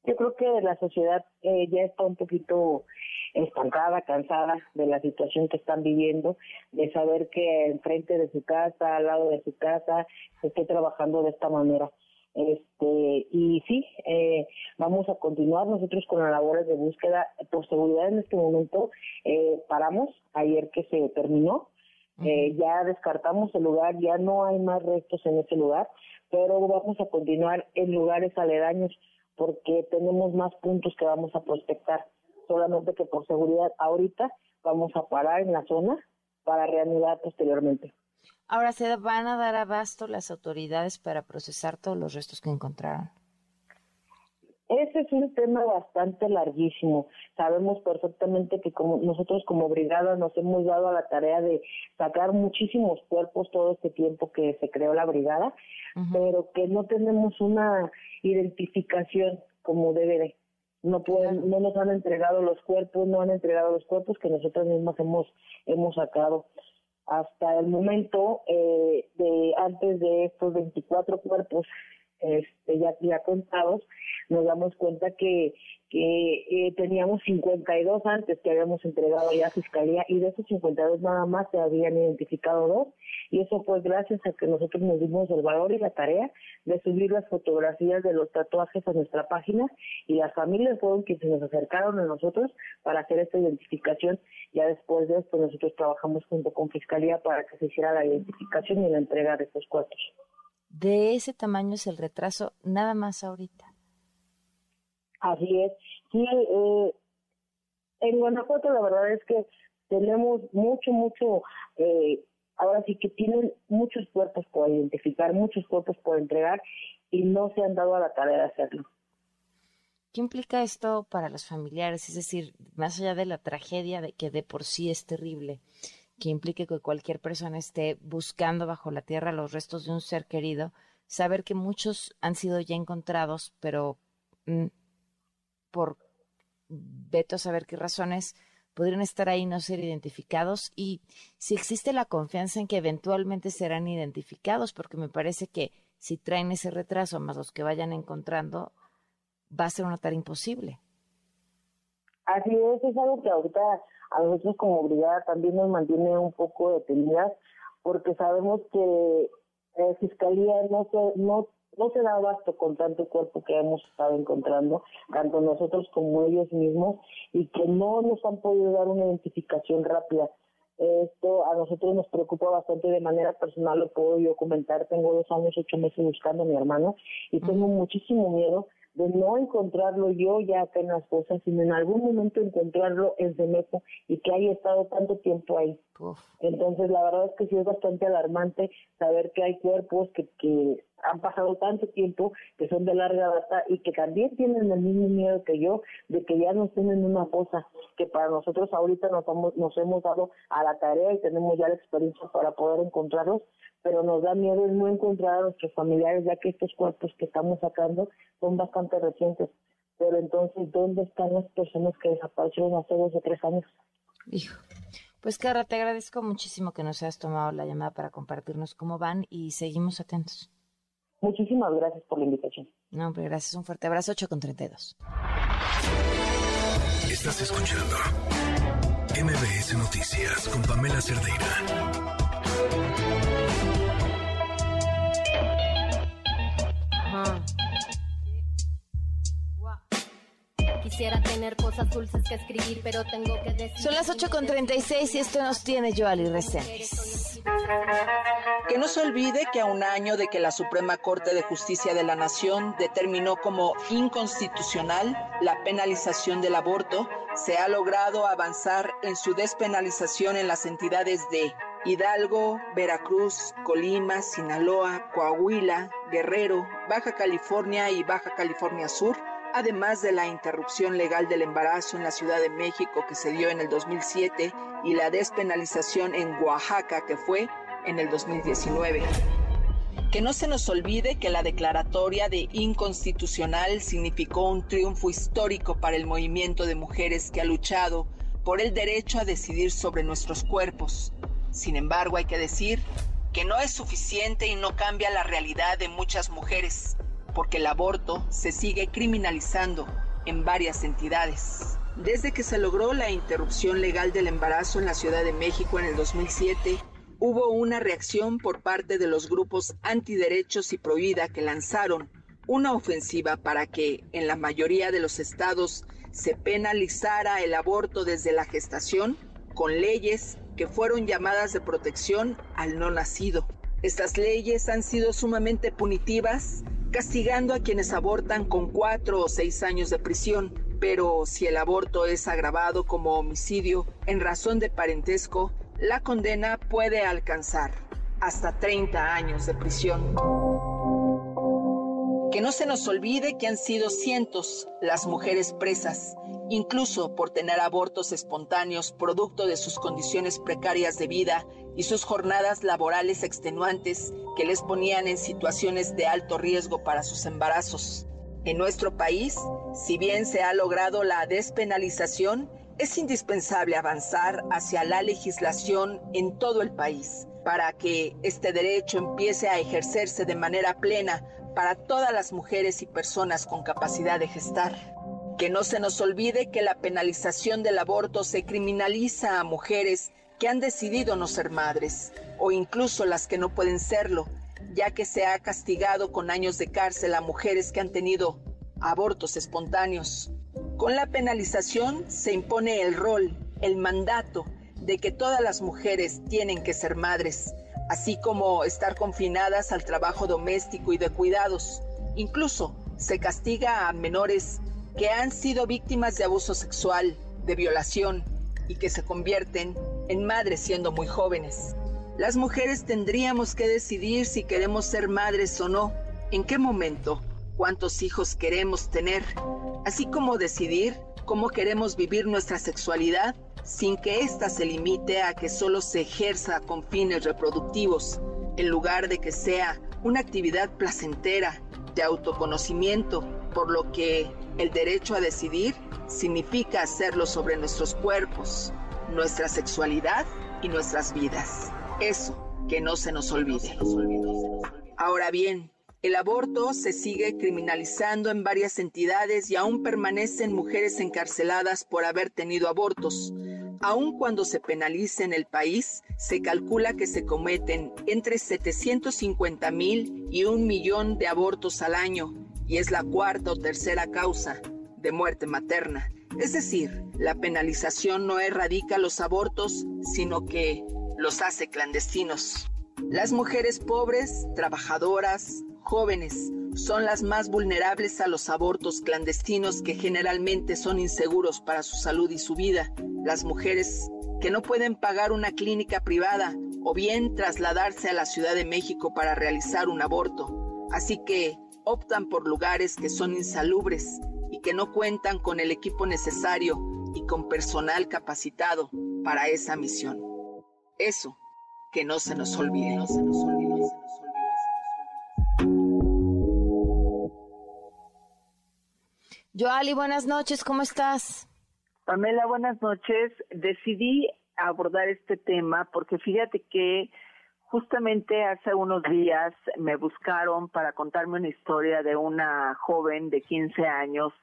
Yo creo que la sociedad eh, ya está un poquito estancada, cansada de la situación que están viviendo, de saber que enfrente de su casa, al lado de su casa, se esté trabajando de esta manera. Este, y sí, eh, vamos a continuar nosotros con las labores de búsqueda. Por seguridad en este momento eh, paramos ayer que se terminó. Eh, ya descartamos el lugar, ya no hay más restos en ese lugar, pero vamos a continuar en lugares aledaños porque tenemos más puntos que vamos a prospectar. Solamente que por seguridad ahorita vamos a parar en la zona para reanudar posteriormente. Ahora, ¿se van a dar abasto las autoridades para procesar todos los restos que encontraron? Ese es un tema bastante larguísimo. Sabemos perfectamente que como nosotros como brigada nos hemos dado a la tarea de sacar muchísimos cuerpos todo este tiempo que se creó la brigada, pero que no tenemos una identificación como debe de. No pueden, no nos han entregado los cuerpos, no han entregado los cuerpos que nosotros mismos hemos hemos sacado. Hasta el momento eh, de antes de estos 24 cuerpos este, ya, contados, nos damos cuenta que, que eh, teníamos 52 antes que habíamos entregado ya a Fiscalía y de esos 52 nada más se habían identificado dos y eso fue gracias a que nosotros nos dimos el valor y la tarea de subir las fotografías de los tatuajes a nuestra página y las familias fueron quienes se nos acercaron a nosotros para hacer esta identificación. Ya después de esto nosotros trabajamos junto con Fiscalía para que se hiciera la identificación y la entrega de estos cuerpos. De ese tamaño es el retraso, nada más ahorita. Así es. Sí, eh, en Guanajuato la verdad es que tenemos mucho, mucho, eh, ahora sí que tienen muchos cuerpos por identificar, muchos cuerpos por entregar y no se han dado a la tarea de hacerlo. ¿Qué implica esto para los familiares? Es decir, más allá de la tragedia de que de por sí es terrible, que implique que cualquier persona esté buscando bajo la tierra los restos de un ser querido, saber que muchos han sido ya encontrados, pero mm, por veto a saber qué razones podrían estar ahí no ser identificados y si existe la confianza en que eventualmente serán identificados, porque me parece que si traen ese retraso más los que vayan encontrando, va a ser una tarea imposible. Así es, es algo que ahorita a nosotros como brigada también nos mantiene un poco detenidas porque sabemos que la Fiscalía no se, no, no se da abasto con tanto cuerpo que hemos estado encontrando, tanto nosotros como ellos mismos, y que no nos han podido dar una identificación rápida. Esto a nosotros nos preocupa bastante de manera personal, lo puedo yo comentar. Tengo dos años, ocho meses buscando a mi hermano y tengo muchísimo miedo de no encontrarlo yo ya acá en las cosas, sino en algún momento encontrarlo en Cemeco y que haya estado tanto tiempo ahí. Entonces, la verdad es que sí es bastante alarmante saber que hay cuerpos que, que han pasado tanto tiempo, que son de larga data y que también tienen el mismo miedo que yo de que ya no estén en una fosa, que para nosotros ahorita nos, nos hemos dado a la tarea y tenemos ya la experiencia para poder encontrarlos, pero nos da miedo no encontrar a nuestros familiares, ya que estos cuerpos que estamos sacando son bastante recientes. Pero entonces, ¿dónde están las personas que desaparecieron hace dos o tres años? Hijo. Pues, Carla, te agradezco muchísimo que nos hayas tomado la llamada para compartirnos cómo van y seguimos atentos. Muchísimas gracias por la invitación. No, hombre, gracias. Un fuerte abrazo. 8 con 32. Estás escuchando MBS Noticias con Pamela Cerdeira. Quisiera tener cosas dulces que escribir, pero tengo que decir. Son las 8.36 y esto nos tiene Joali Reséndiz. Que no se olvide que a un año de que la Suprema Corte de Justicia de la Nación determinó como inconstitucional la penalización del aborto, se ha logrado avanzar en su despenalización en las entidades de Hidalgo, Veracruz, Colima, Sinaloa, Coahuila, Guerrero, Baja California y Baja California Sur, además de la interrupción legal del embarazo en la Ciudad de México que se dio en el 2007 y la despenalización en Oaxaca que fue en el 2019. Que no se nos olvide que la declaratoria de inconstitucional significó un triunfo histórico para el movimiento de mujeres que ha luchado por el derecho a decidir sobre nuestros cuerpos. Sin embargo, hay que decir que no es suficiente y no cambia la realidad de muchas mujeres, porque el aborto se sigue criminalizando en varias entidades. Desde que se logró la interrupción legal del embarazo en la Ciudad de México en el 2007, hubo una reacción por parte de los grupos antiderechos y prohibida que lanzaron una ofensiva para que en la mayoría de los estados se penalizara el aborto desde la gestación con leyes que fueron llamadas de protección al no nacido. Estas leyes han sido sumamente punitivas, castigando a quienes abortan con cuatro o seis años de prisión, pero si el aborto es agravado como homicidio en razón de parentesco, la condena puede alcanzar hasta 30 años de prisión. Que no se nos olvide que han sido cientos las mujeres presas, incluso por tener abortos espontáneos producto de sus condiciones precarias de vida y sus jornadas laborales extenuantes que les ponían en situaciones de alto riesgo para sus embarazos. En nuestro país, si bien se ha logrado la despenalización, es indispensable avanzar hacia la legislación en todo el país para que este derecho empiece a ejercerse de manera plena para todas las mujeres y personas con capacidad de gestar. Que no se nos olvide que la penalización del aborto se criminaliza a mujeres que han decidido no ser madres, o incluso las que no pueden serlo, ya que se ha castigado con años de cárcel a mujeres que han tenido abortos espontáneos. Con la penalización se impone el rol, el mandato de que todas las mujeres tienen que ser madres, así como estar confinadas al trabajo doméstico y de cuidados. Incluso se castiga a menores que han sido víctimas de abuso sexual, de violación y que se convierten en madres siendo muy jóvenes. Las mujeres tendríamos que decidir si queremos ser madres o no, en qué momento, cuántos hijos queremos tener, así como decidir cómo queremos vivir nuestra sexualidad sin que ésta se limite a que solo se ejerza con fines reproductivos, en lugar de que sea una actividad placentera de autoconocimiento, por lo que el derecho a decidir significa hacerlo sobre nuestros cuerpos, nuestra sexualidad y nuestras vidas. Eso que no se nos olvide. Ahora bien, el aborto se sigue criminalizando en varias entidades y aún permanecen mujeres encarceladas por haber tenido abortos. Aun cuando se penalice en el país, se calcula que se cometen entre 750 mil y un millón de abortos al año y es la cuarta o tercera causa de muerte materna. Es decir, la penalización no erradica los abortos, sino que los hace clandestinos. Las mujeres pobres, trabajadoras, jóvenes son las más vulnerables a los abortos clandestinos que generalmente son inseguros para su salud y su vida. Las mujeres que no pueden pagar una clínica privada o bien trasladarse a la Ciudad de México para realizar un aborto. Así que optan por lugares que son insalubres y que no cuentan con el equipo necesario y con personal capacitado para esa misión. Eso que no se nos olvide. No se nos olvide. Joali, buenas noches, ¿cómo estás? Pamela, buenas noches. Decidí abordar este tema porque fíjate que justamente hace unos días me buscaron para contarme una historia de una joven de 15 años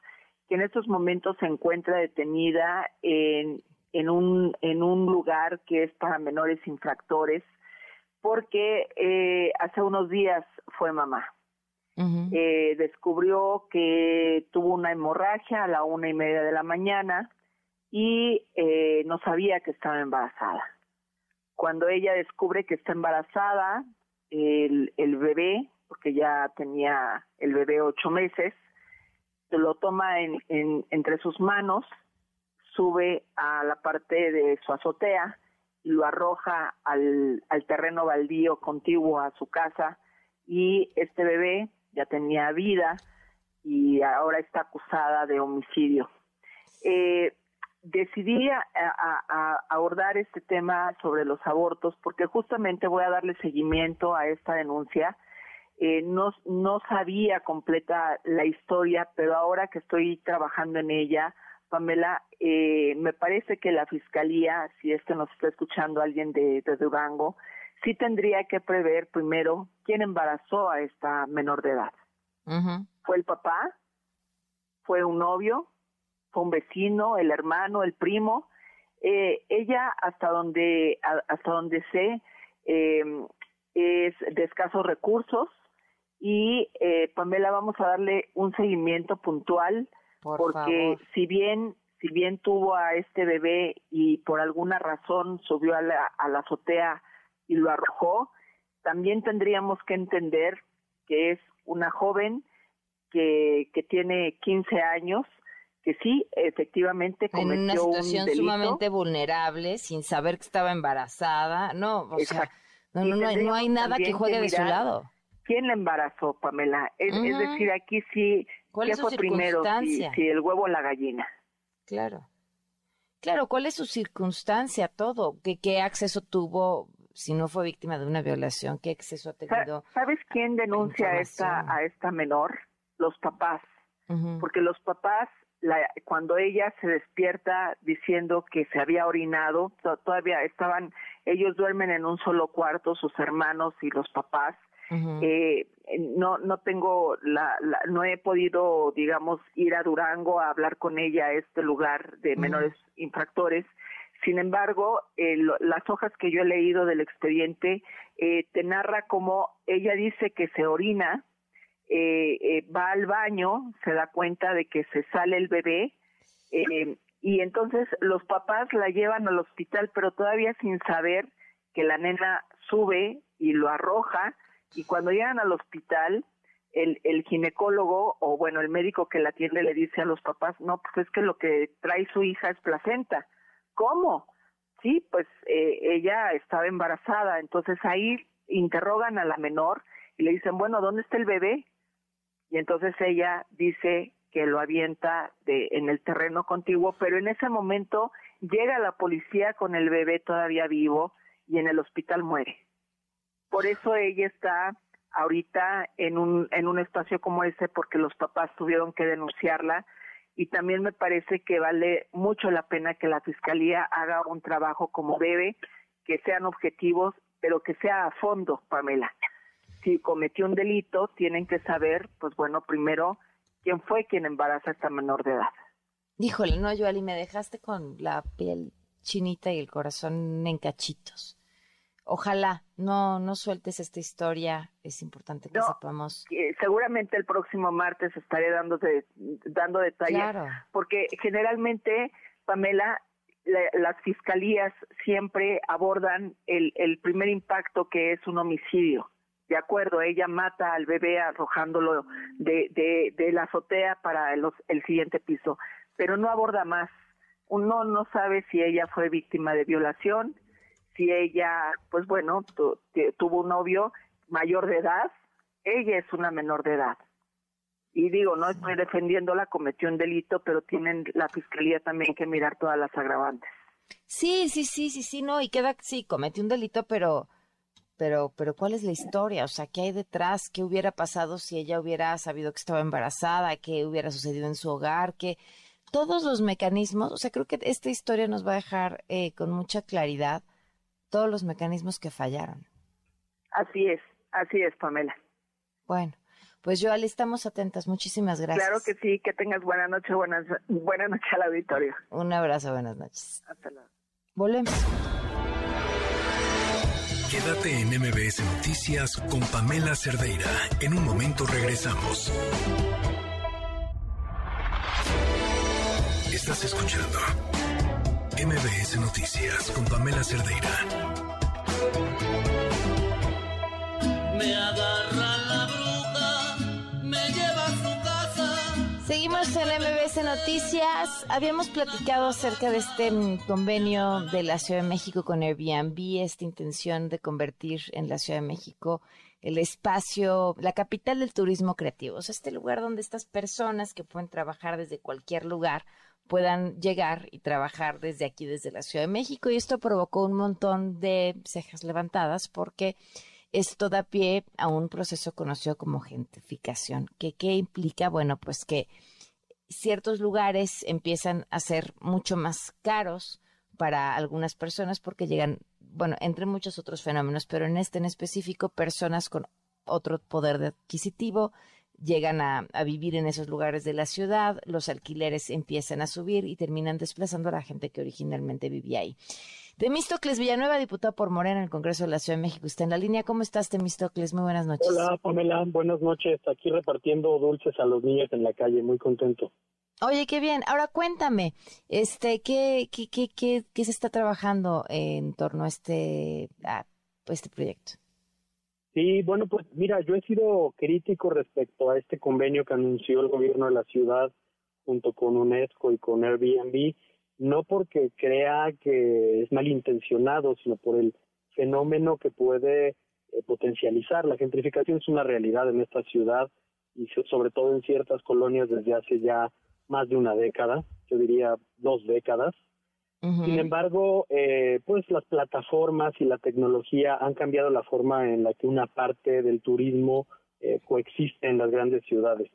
que en estos momentos se encuentra detenida en, en, un, en un lugar que es para menores infractores porque eh, hace unos días fue mamá eh, descubrió que tuvo una hemorragia a la una y media de la mañana y eh, no sabía que estaba embarazada. Cuando ella descubre que está embarazada, el, el bebé, porque ya tenía el bebé ocho meses, lo toma en, en, entre sus manos, sube a la parte de su azotea y lo arroja al, terreno baldío contiguo a su casa y este bebé ya tenía vida y ahora está acusada de homicidio. Eh, decidí a, abordar este tema sobre los abortos porque justamente voy a darle seguimiento a esta denuncia. Eh, no sabía completa la historia, pero ahora que estoy trabajando en ella, Pamela, eh, me parece que la fiscalía, si es que nos está escuchando alguien de, de Durango, sí tendría que prever primero quién embarazó a esta menor de edad. ¿Fue el papá? ¿Fue un novio? ¿Fue un vecino? ¿El hermano? ¿El primo? Eh, ella, hasta donde, hasta donde sé, eh, es de escasos recursos y eh, Pamela vamos a darle un seguimiento puntual porque si bien si bien tuvo a este bebé y por alguna razón subió a la, a la azotea y lo arrojó, también tendríamos que entender que es una joven que, que tiene 15 años, que sí, efectivamente cometió en una situación un delito. sumamente vulnerable, sin saber que estaba embarazada, no, o sea, no, no, no, hay, no hay nada que juegue de su lado. ¿Quién la embarazó, Pamela? Es, decir, aquí sí, ¿Cuál ¿qué es su fue primero? Si, el huevo o la gallina. Claro. Claro, ¿cuál es su circunstancia? Todo. ¿Qué, qué acceso tuvo si no fue víctima de una violación? ¿Qué acceso ha tenido? ¿Sabes quién denuncia a esta, a esta menor? Los papás. Porque los papás, la- cuando ella se despierta diciendo que se había orinado, to- todavía estaban, ellos duermen en un solo cuarto, sus hermanos y los papás. Eh, no no tengo la, la- no he podido digamos ir a Durango a hablar con ella a este lugar de Ujú. menores infractores sin embargo eh, lo- las hojas que yo he leído del expediente eh, te narra cómo ella dice que se orina eh, eh, va al baño se da cuenta de que se sale el bebé eh, y entonces los papás la llevan al hospital pero todavía sin saber que la nena sube y lo arroja y cuando llegan al hospital el, ginecólogo o bueno el médico que la atiende le dice a los papás no pues es que lo que trae su hija es placenta cómo sí pues eh, ella estaba embarazada entonces ahí interrogan a la menor y le dicen bueno dónde está el bebé y entonces ella dice que lo avienta de en el terreno contiguo pero en ese momento llega la policía con el bebé todavía vivo y en el hospital muere por eso ella está ahorita en un en un espacio como ese porque los papás tuvieron que denunciarla y también me parece que vale mucho la pena que la fiscalía haga un trabajo como debe, que sean objetivos, pero que sea a fondo, Pamela. Si cometió un delito, tienen que saber, pues bueno, primero quién fue quien embaraza a esta menor de edad. Híjole, no, Joali, me dejaste con la piel chinita y el corazón en cachitos. Ojalá no, no sueltes esta historia. Es importante que No, sepamos. Eh, seguramente el próximo martes estaré dando, de- dando detalles, Claro. porque generalmente, Pamela, la- las fiscalías siempre abordan el, el primer impacto que es un homicidio. De acuerdo, ella mata al bebé arrojándolo de, de, de la azotea para el, el siguiente piso, pero no aborda más. Uno no sabe si ella fue víctima de violación, si ella, pues bueno, tu- tuvo un novio mayor de edad, ella es una menor de edad. Y digo, no estoy defendiéndola, cometió un delito, pero tienen la fiscalía también que mirar todas las agravantes. Sí, sí, sí, sí, sí, no, y queda, sí, cometió un delito, pero, pero, pero, ¿cuál es la historia? O sea, ¿qué hay detrás? ¿Qué hubiera pasado si ella hubiera sabido que estaba embarazada? ¿Qué hubiera sucedido en su hogar? ¿Qué? Todos los mecanismos, o sea, creo que esta historia nos va a dejar eh, con mucha claridad todos los mecanismos que fallaron. Así es, así es, Pamela. Bueno, pues yo, Ali, estamos atentas. Muchísimas gracias. Claro que sí, que tengas buena noche, buenas, buena noche al auditorio. Un abrazo, buenas noches. Hasta luego. Volvemos. Quédate en MBS Noticias con Pamela Cerdeira. En un momento regresamos. Estás escuchando MBS Noticias con Pamela Cerdeira. Me agarra la bruja, me lleva a su casa. Seguimos en MBS Noticias. Habíamos platicado acerca de este mm, convenio de la Ciudad de México con Airbnb, esta intención de convertir en la Ciudad de México el espacio, la capital del turismo creativo, o sea, este lugar donde estas personas que pueden trabajar desde cualquier lugar puedan llegar y trabajar desde aquí, desde la Ciudad de México. Y esto provocó un montón de cejas levantadas porque esto da pie a un proceso conocido como gentrificación. ¿Qué, ¿Qué implica? Bueno, pues que ciertos lugares empiezan a ser mucho más caros para algunas personas porque llegan bueno, entre muchos otros fenómenos, pero en este en específico, personas con otro poder adquisitivo llegan a, a, vivir en esos lugares de la ciudad, los alquileres empiezan a subir y terminan desplazando a la gente que originalmente vivía ahí. Temístocles Villanueva, diputado por Morena en el Congreso de la Ciudad de México, está en la línea. ¿Cómo estás, Temístocles? Muy buenas noches. Hola, Pamela. Buenas noches. Aquí repartiendo dulces a los niños en la calle. Muy contento. Oye, qué bien. Ahora cuéntame, este, ¿qué, qué, qué, qué, qué se está trabajando en torno a este, a este proyecto? Sí, bueno, pues mira, yo he sido crítico respecto a este convenio que anunció el gobierno de la ciudad junto con UNESCO y con Airbnb, no porque crea que es malintencionado, sino por el fenómeno que puede eh, potencializar. La gentrificación es una realidad en esta ciudad y sobre todo en ciertas colonias desde hace ya más de una década, yo diría dos décadas. Sin embargo, eh, pues las plataformas y la tecnología han cambiado la forma en la que una parte del turismo eh, coexiste en las grandes ciudades.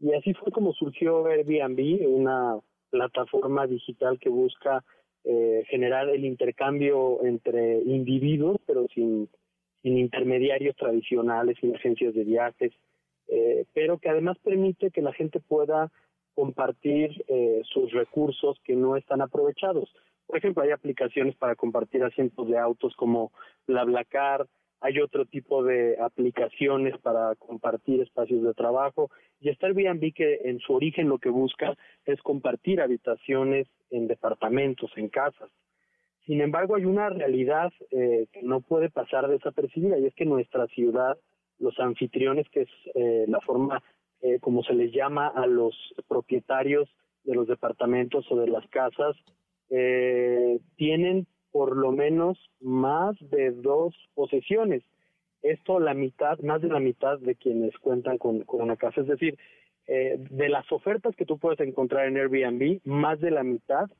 Y así fue como surgió Airbnb, una plataforma digital que busca eh, generar el intercambio entre individuos, pero sin, sin intermediarios tradicionales, sin agencias de viajes, pero que además permite que la gente pueda compartir sus recursos que no están aprovechados. Por ejemplo, hay aplicaciones para compartir asientos de autos como BlaBlaCar, hay otro tipo de aplicaciones para compartir espacios de trabajo y está Airbnb que en su origen lo que busca es compartir habitaciones en departamentos, en casas. Sin embargo, hay una realidad eh, que no puede pasar desapercibida y es que nuestra ciudad, los anfitriones, que es eh, la forma eh, como se les llama a los propietarios de los departamentos o de las casas, eh, tienen por lo menos más de dos posesiones. Esto la mitad, más de la mitad de quienes cuentan con, una casa. Es decir, eh, de las ofertas que tú puedes encontrar en Airbnb, más de la mitad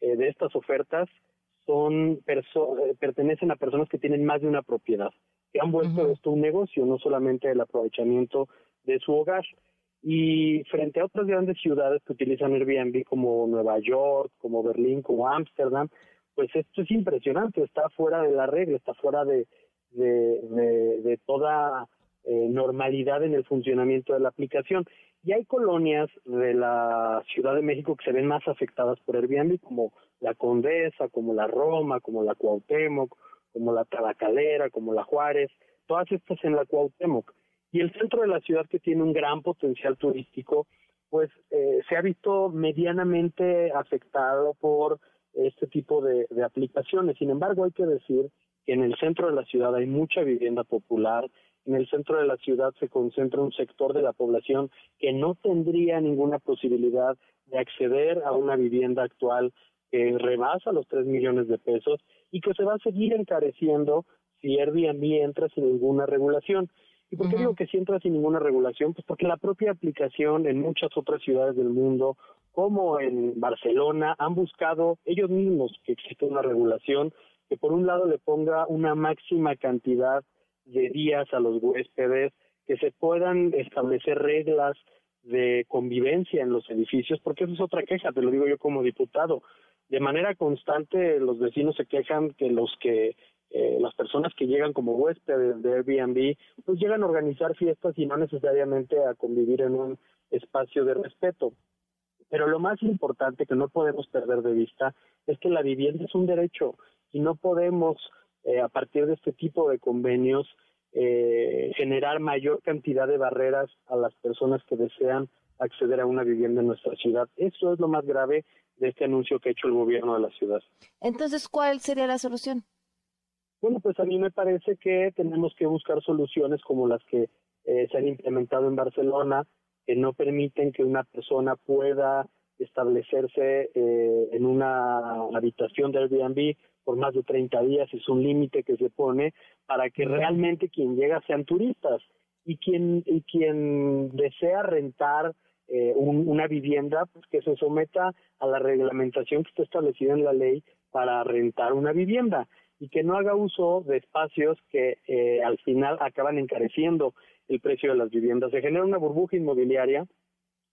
eh, de estas ofertas son eh, pertenecen a personas que tienen más de una propiedad, que han vuelto esto un negocio, no solamente el aprovechamiento de su hogar. Y frente a otras grandes ciudades que utilizan Airbnb como Nueva York, como Berlín, como Ámsterdam, pues esto es impresionante, está fuera de la regla, está fuera de, de, toda eh, normalidad en el funcionamiento de la aplicación. Y hay colonias de la Ciudad de México que se ven más afectadas por Airbnb, como la Condesa, como la Roma, como la Cuauhtémoc, como la Tabacalera, como la Juárez, todas estas en la Cuauhtémoc. Y el centro de la ciudad que tiene un gran potencial turístico, pues eh, se ha visto medianamente afectado por este tipo de, aplicaciones. Sin embargo, hay que decir que en el centro de la ciudad hay mucha vivienda popular, en el centro de la ciudad se concentra un sector de la población que no tendría ninguna posibilidad de acceder a una vivienda actual que rebasa los 3 millones de pesos y que se va a seguir encareciendo si Airbnb entra sin ninguna regulación. ¿Y por qué digo que si entra sin ninguna regulación? Pues porque la propia aplicación en muchas otras ciudades del mundo, como en Barcelona, han buscado ellos mismos que exista una regulación que por un lado le ponga una máxima cantidad de días a los huéspedes, que se puedan establecer reglas de convivencia en los edificios, porque eso es otra queja, te lo digo yo como diputado. De manera constante los vecinos se quejan que los que eh, las personas que llegan como huéspedes de Airbnb, pues llegan a organizar fiestas y no necesariamente a convivir en un espacio de respeto. Pero lo más importante que no podemos perder de vista es que la vivienda es un derecho y no podemos, eh, a partir de este tipo de convenios, eh, generar mayor cantidad de barreras a las personas que desean acceder a una vivienda en nuestra ciudad. Eso es lo más grave de este anuncio que ha hecho el gobierno de la ciudad. Entonces, ¿cuál sería la solución? Bueno, pues a mí me parece que tenemos que buscar soluciones como las que eh, se han implementado en Barcelona, que no permiten que una persona pueda establecerse eh, en una habitación de Airbnb por más de 30 días, es un límite que se pone para que realmente quien llega sean turistas. Y quien, y quien desea rentar eh, una vivienda, pues que se someta a la reglamentación que está establecida en la ley para rentar una vivienda y que no haga uso de espacios que eh, al final acaban encareciendo el precio de las viviendas. Se genera una burbuja inmobiliaria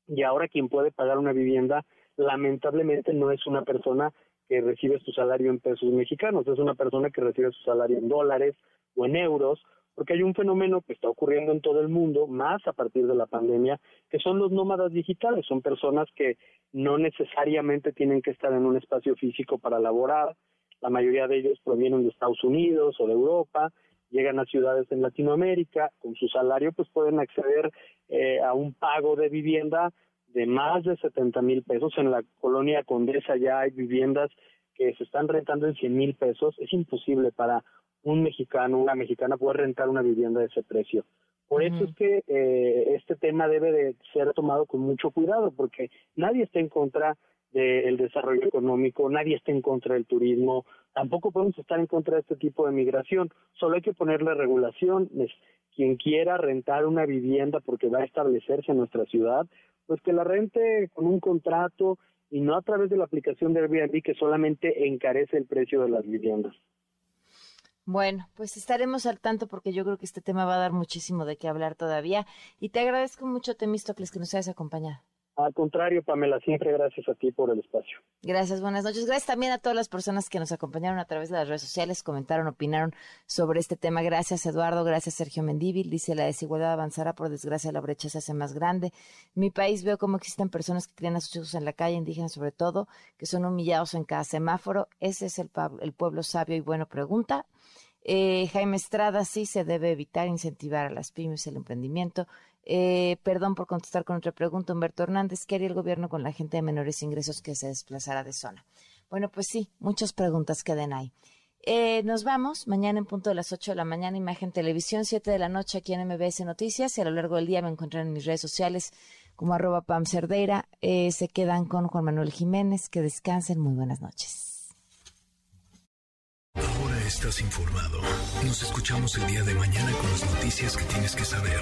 y ahora quien puede pagar una vivienda lamentablemente no es una persona que recibes tu salario en pesos mexicanos, es una persona que recibe su salario en dólares o en euros, porque hay un fenómeno que está ocurriendo en todo el mundo, más a partir de la pandemia, que son los nómadas digitales, son personas que no necesariamente tienen que estar en un espacio físico para laborar, la mayoría de ellos provienen de Estados Unidos o de Europa, llegan a ciudades en Latinoamérica, con su salario pues pueden acceder eh, a un pago de vivienda de más de 70 mil pesos. En la colonia Condesa ya hay viviendas que se están rentando en 100 mil pesos. Es imposible para un mexicano, una mexicana poder rentar una vivienda de ese precio. Por eso es que eh, este tema debe de ser tomado con mucho cuidado, porque nadie está en contra del desarrollo económico, nadie está en contra del turismo, tampoco podemos estar en contra de este tipo de migración, solo hay que ponerle regulación. Quien quiera rentar una vivienda porque va a establecerse en nuestra ciudad, pues que la rente con un contrato y no a través de la aplicación de Airbnb que solamente encarece el precio de las viviendas. Bueno, pues estaremos al tanto porque yo creo que este tema va a dar muchísimo de qué hablar todavía. Y te agradezco mucho, Temístocles, que nos hayas acompañado. Al contrario, Pamela, siempre gracias a ti por el espacio. Gracias, buenas noches. Gracias también a todas las personas que nos acompañaron a través de las redes sociales, comentaron, opinaron sobre este tema. Gracias, Eduardo. Gracias, Sergio Mendívil. Dice, la desigualdad avanzará, por desgracia la brecha se hace más grande. mi país veo cómo existen personas que crían a sus hijos en la calle, indígenas sobre todo, que son humillados en cada semáforo. Ese es el, el pueblo sabio y bueno, pregunta. Eh, Jaime Estrada, sí se debe evitar incentivar a las pymes el emprendimiento. Eh, perdón por contestar con otra pregunta, Humberto Hernández. ¿Qué haría el gobierno con la gente de menores ingresos que se desplazara de zona? Bueno, pues sí, muchas preguntas queden ahí. Eh, nos vamos mañana en punto de las 8 de la mañana, Imagen Televisión, 7 de la noche aquí en MBS Noticias y a lo largo del día me encuentran en mis redes sociales como arroba Pam Cerdeira. Eh, se quedan con Juan Manuel Jiménez. Que descansen. Muy buenas noches. Ahora estás informado. Nos escuchamos el día de mañana con las noticias que tienes que saber.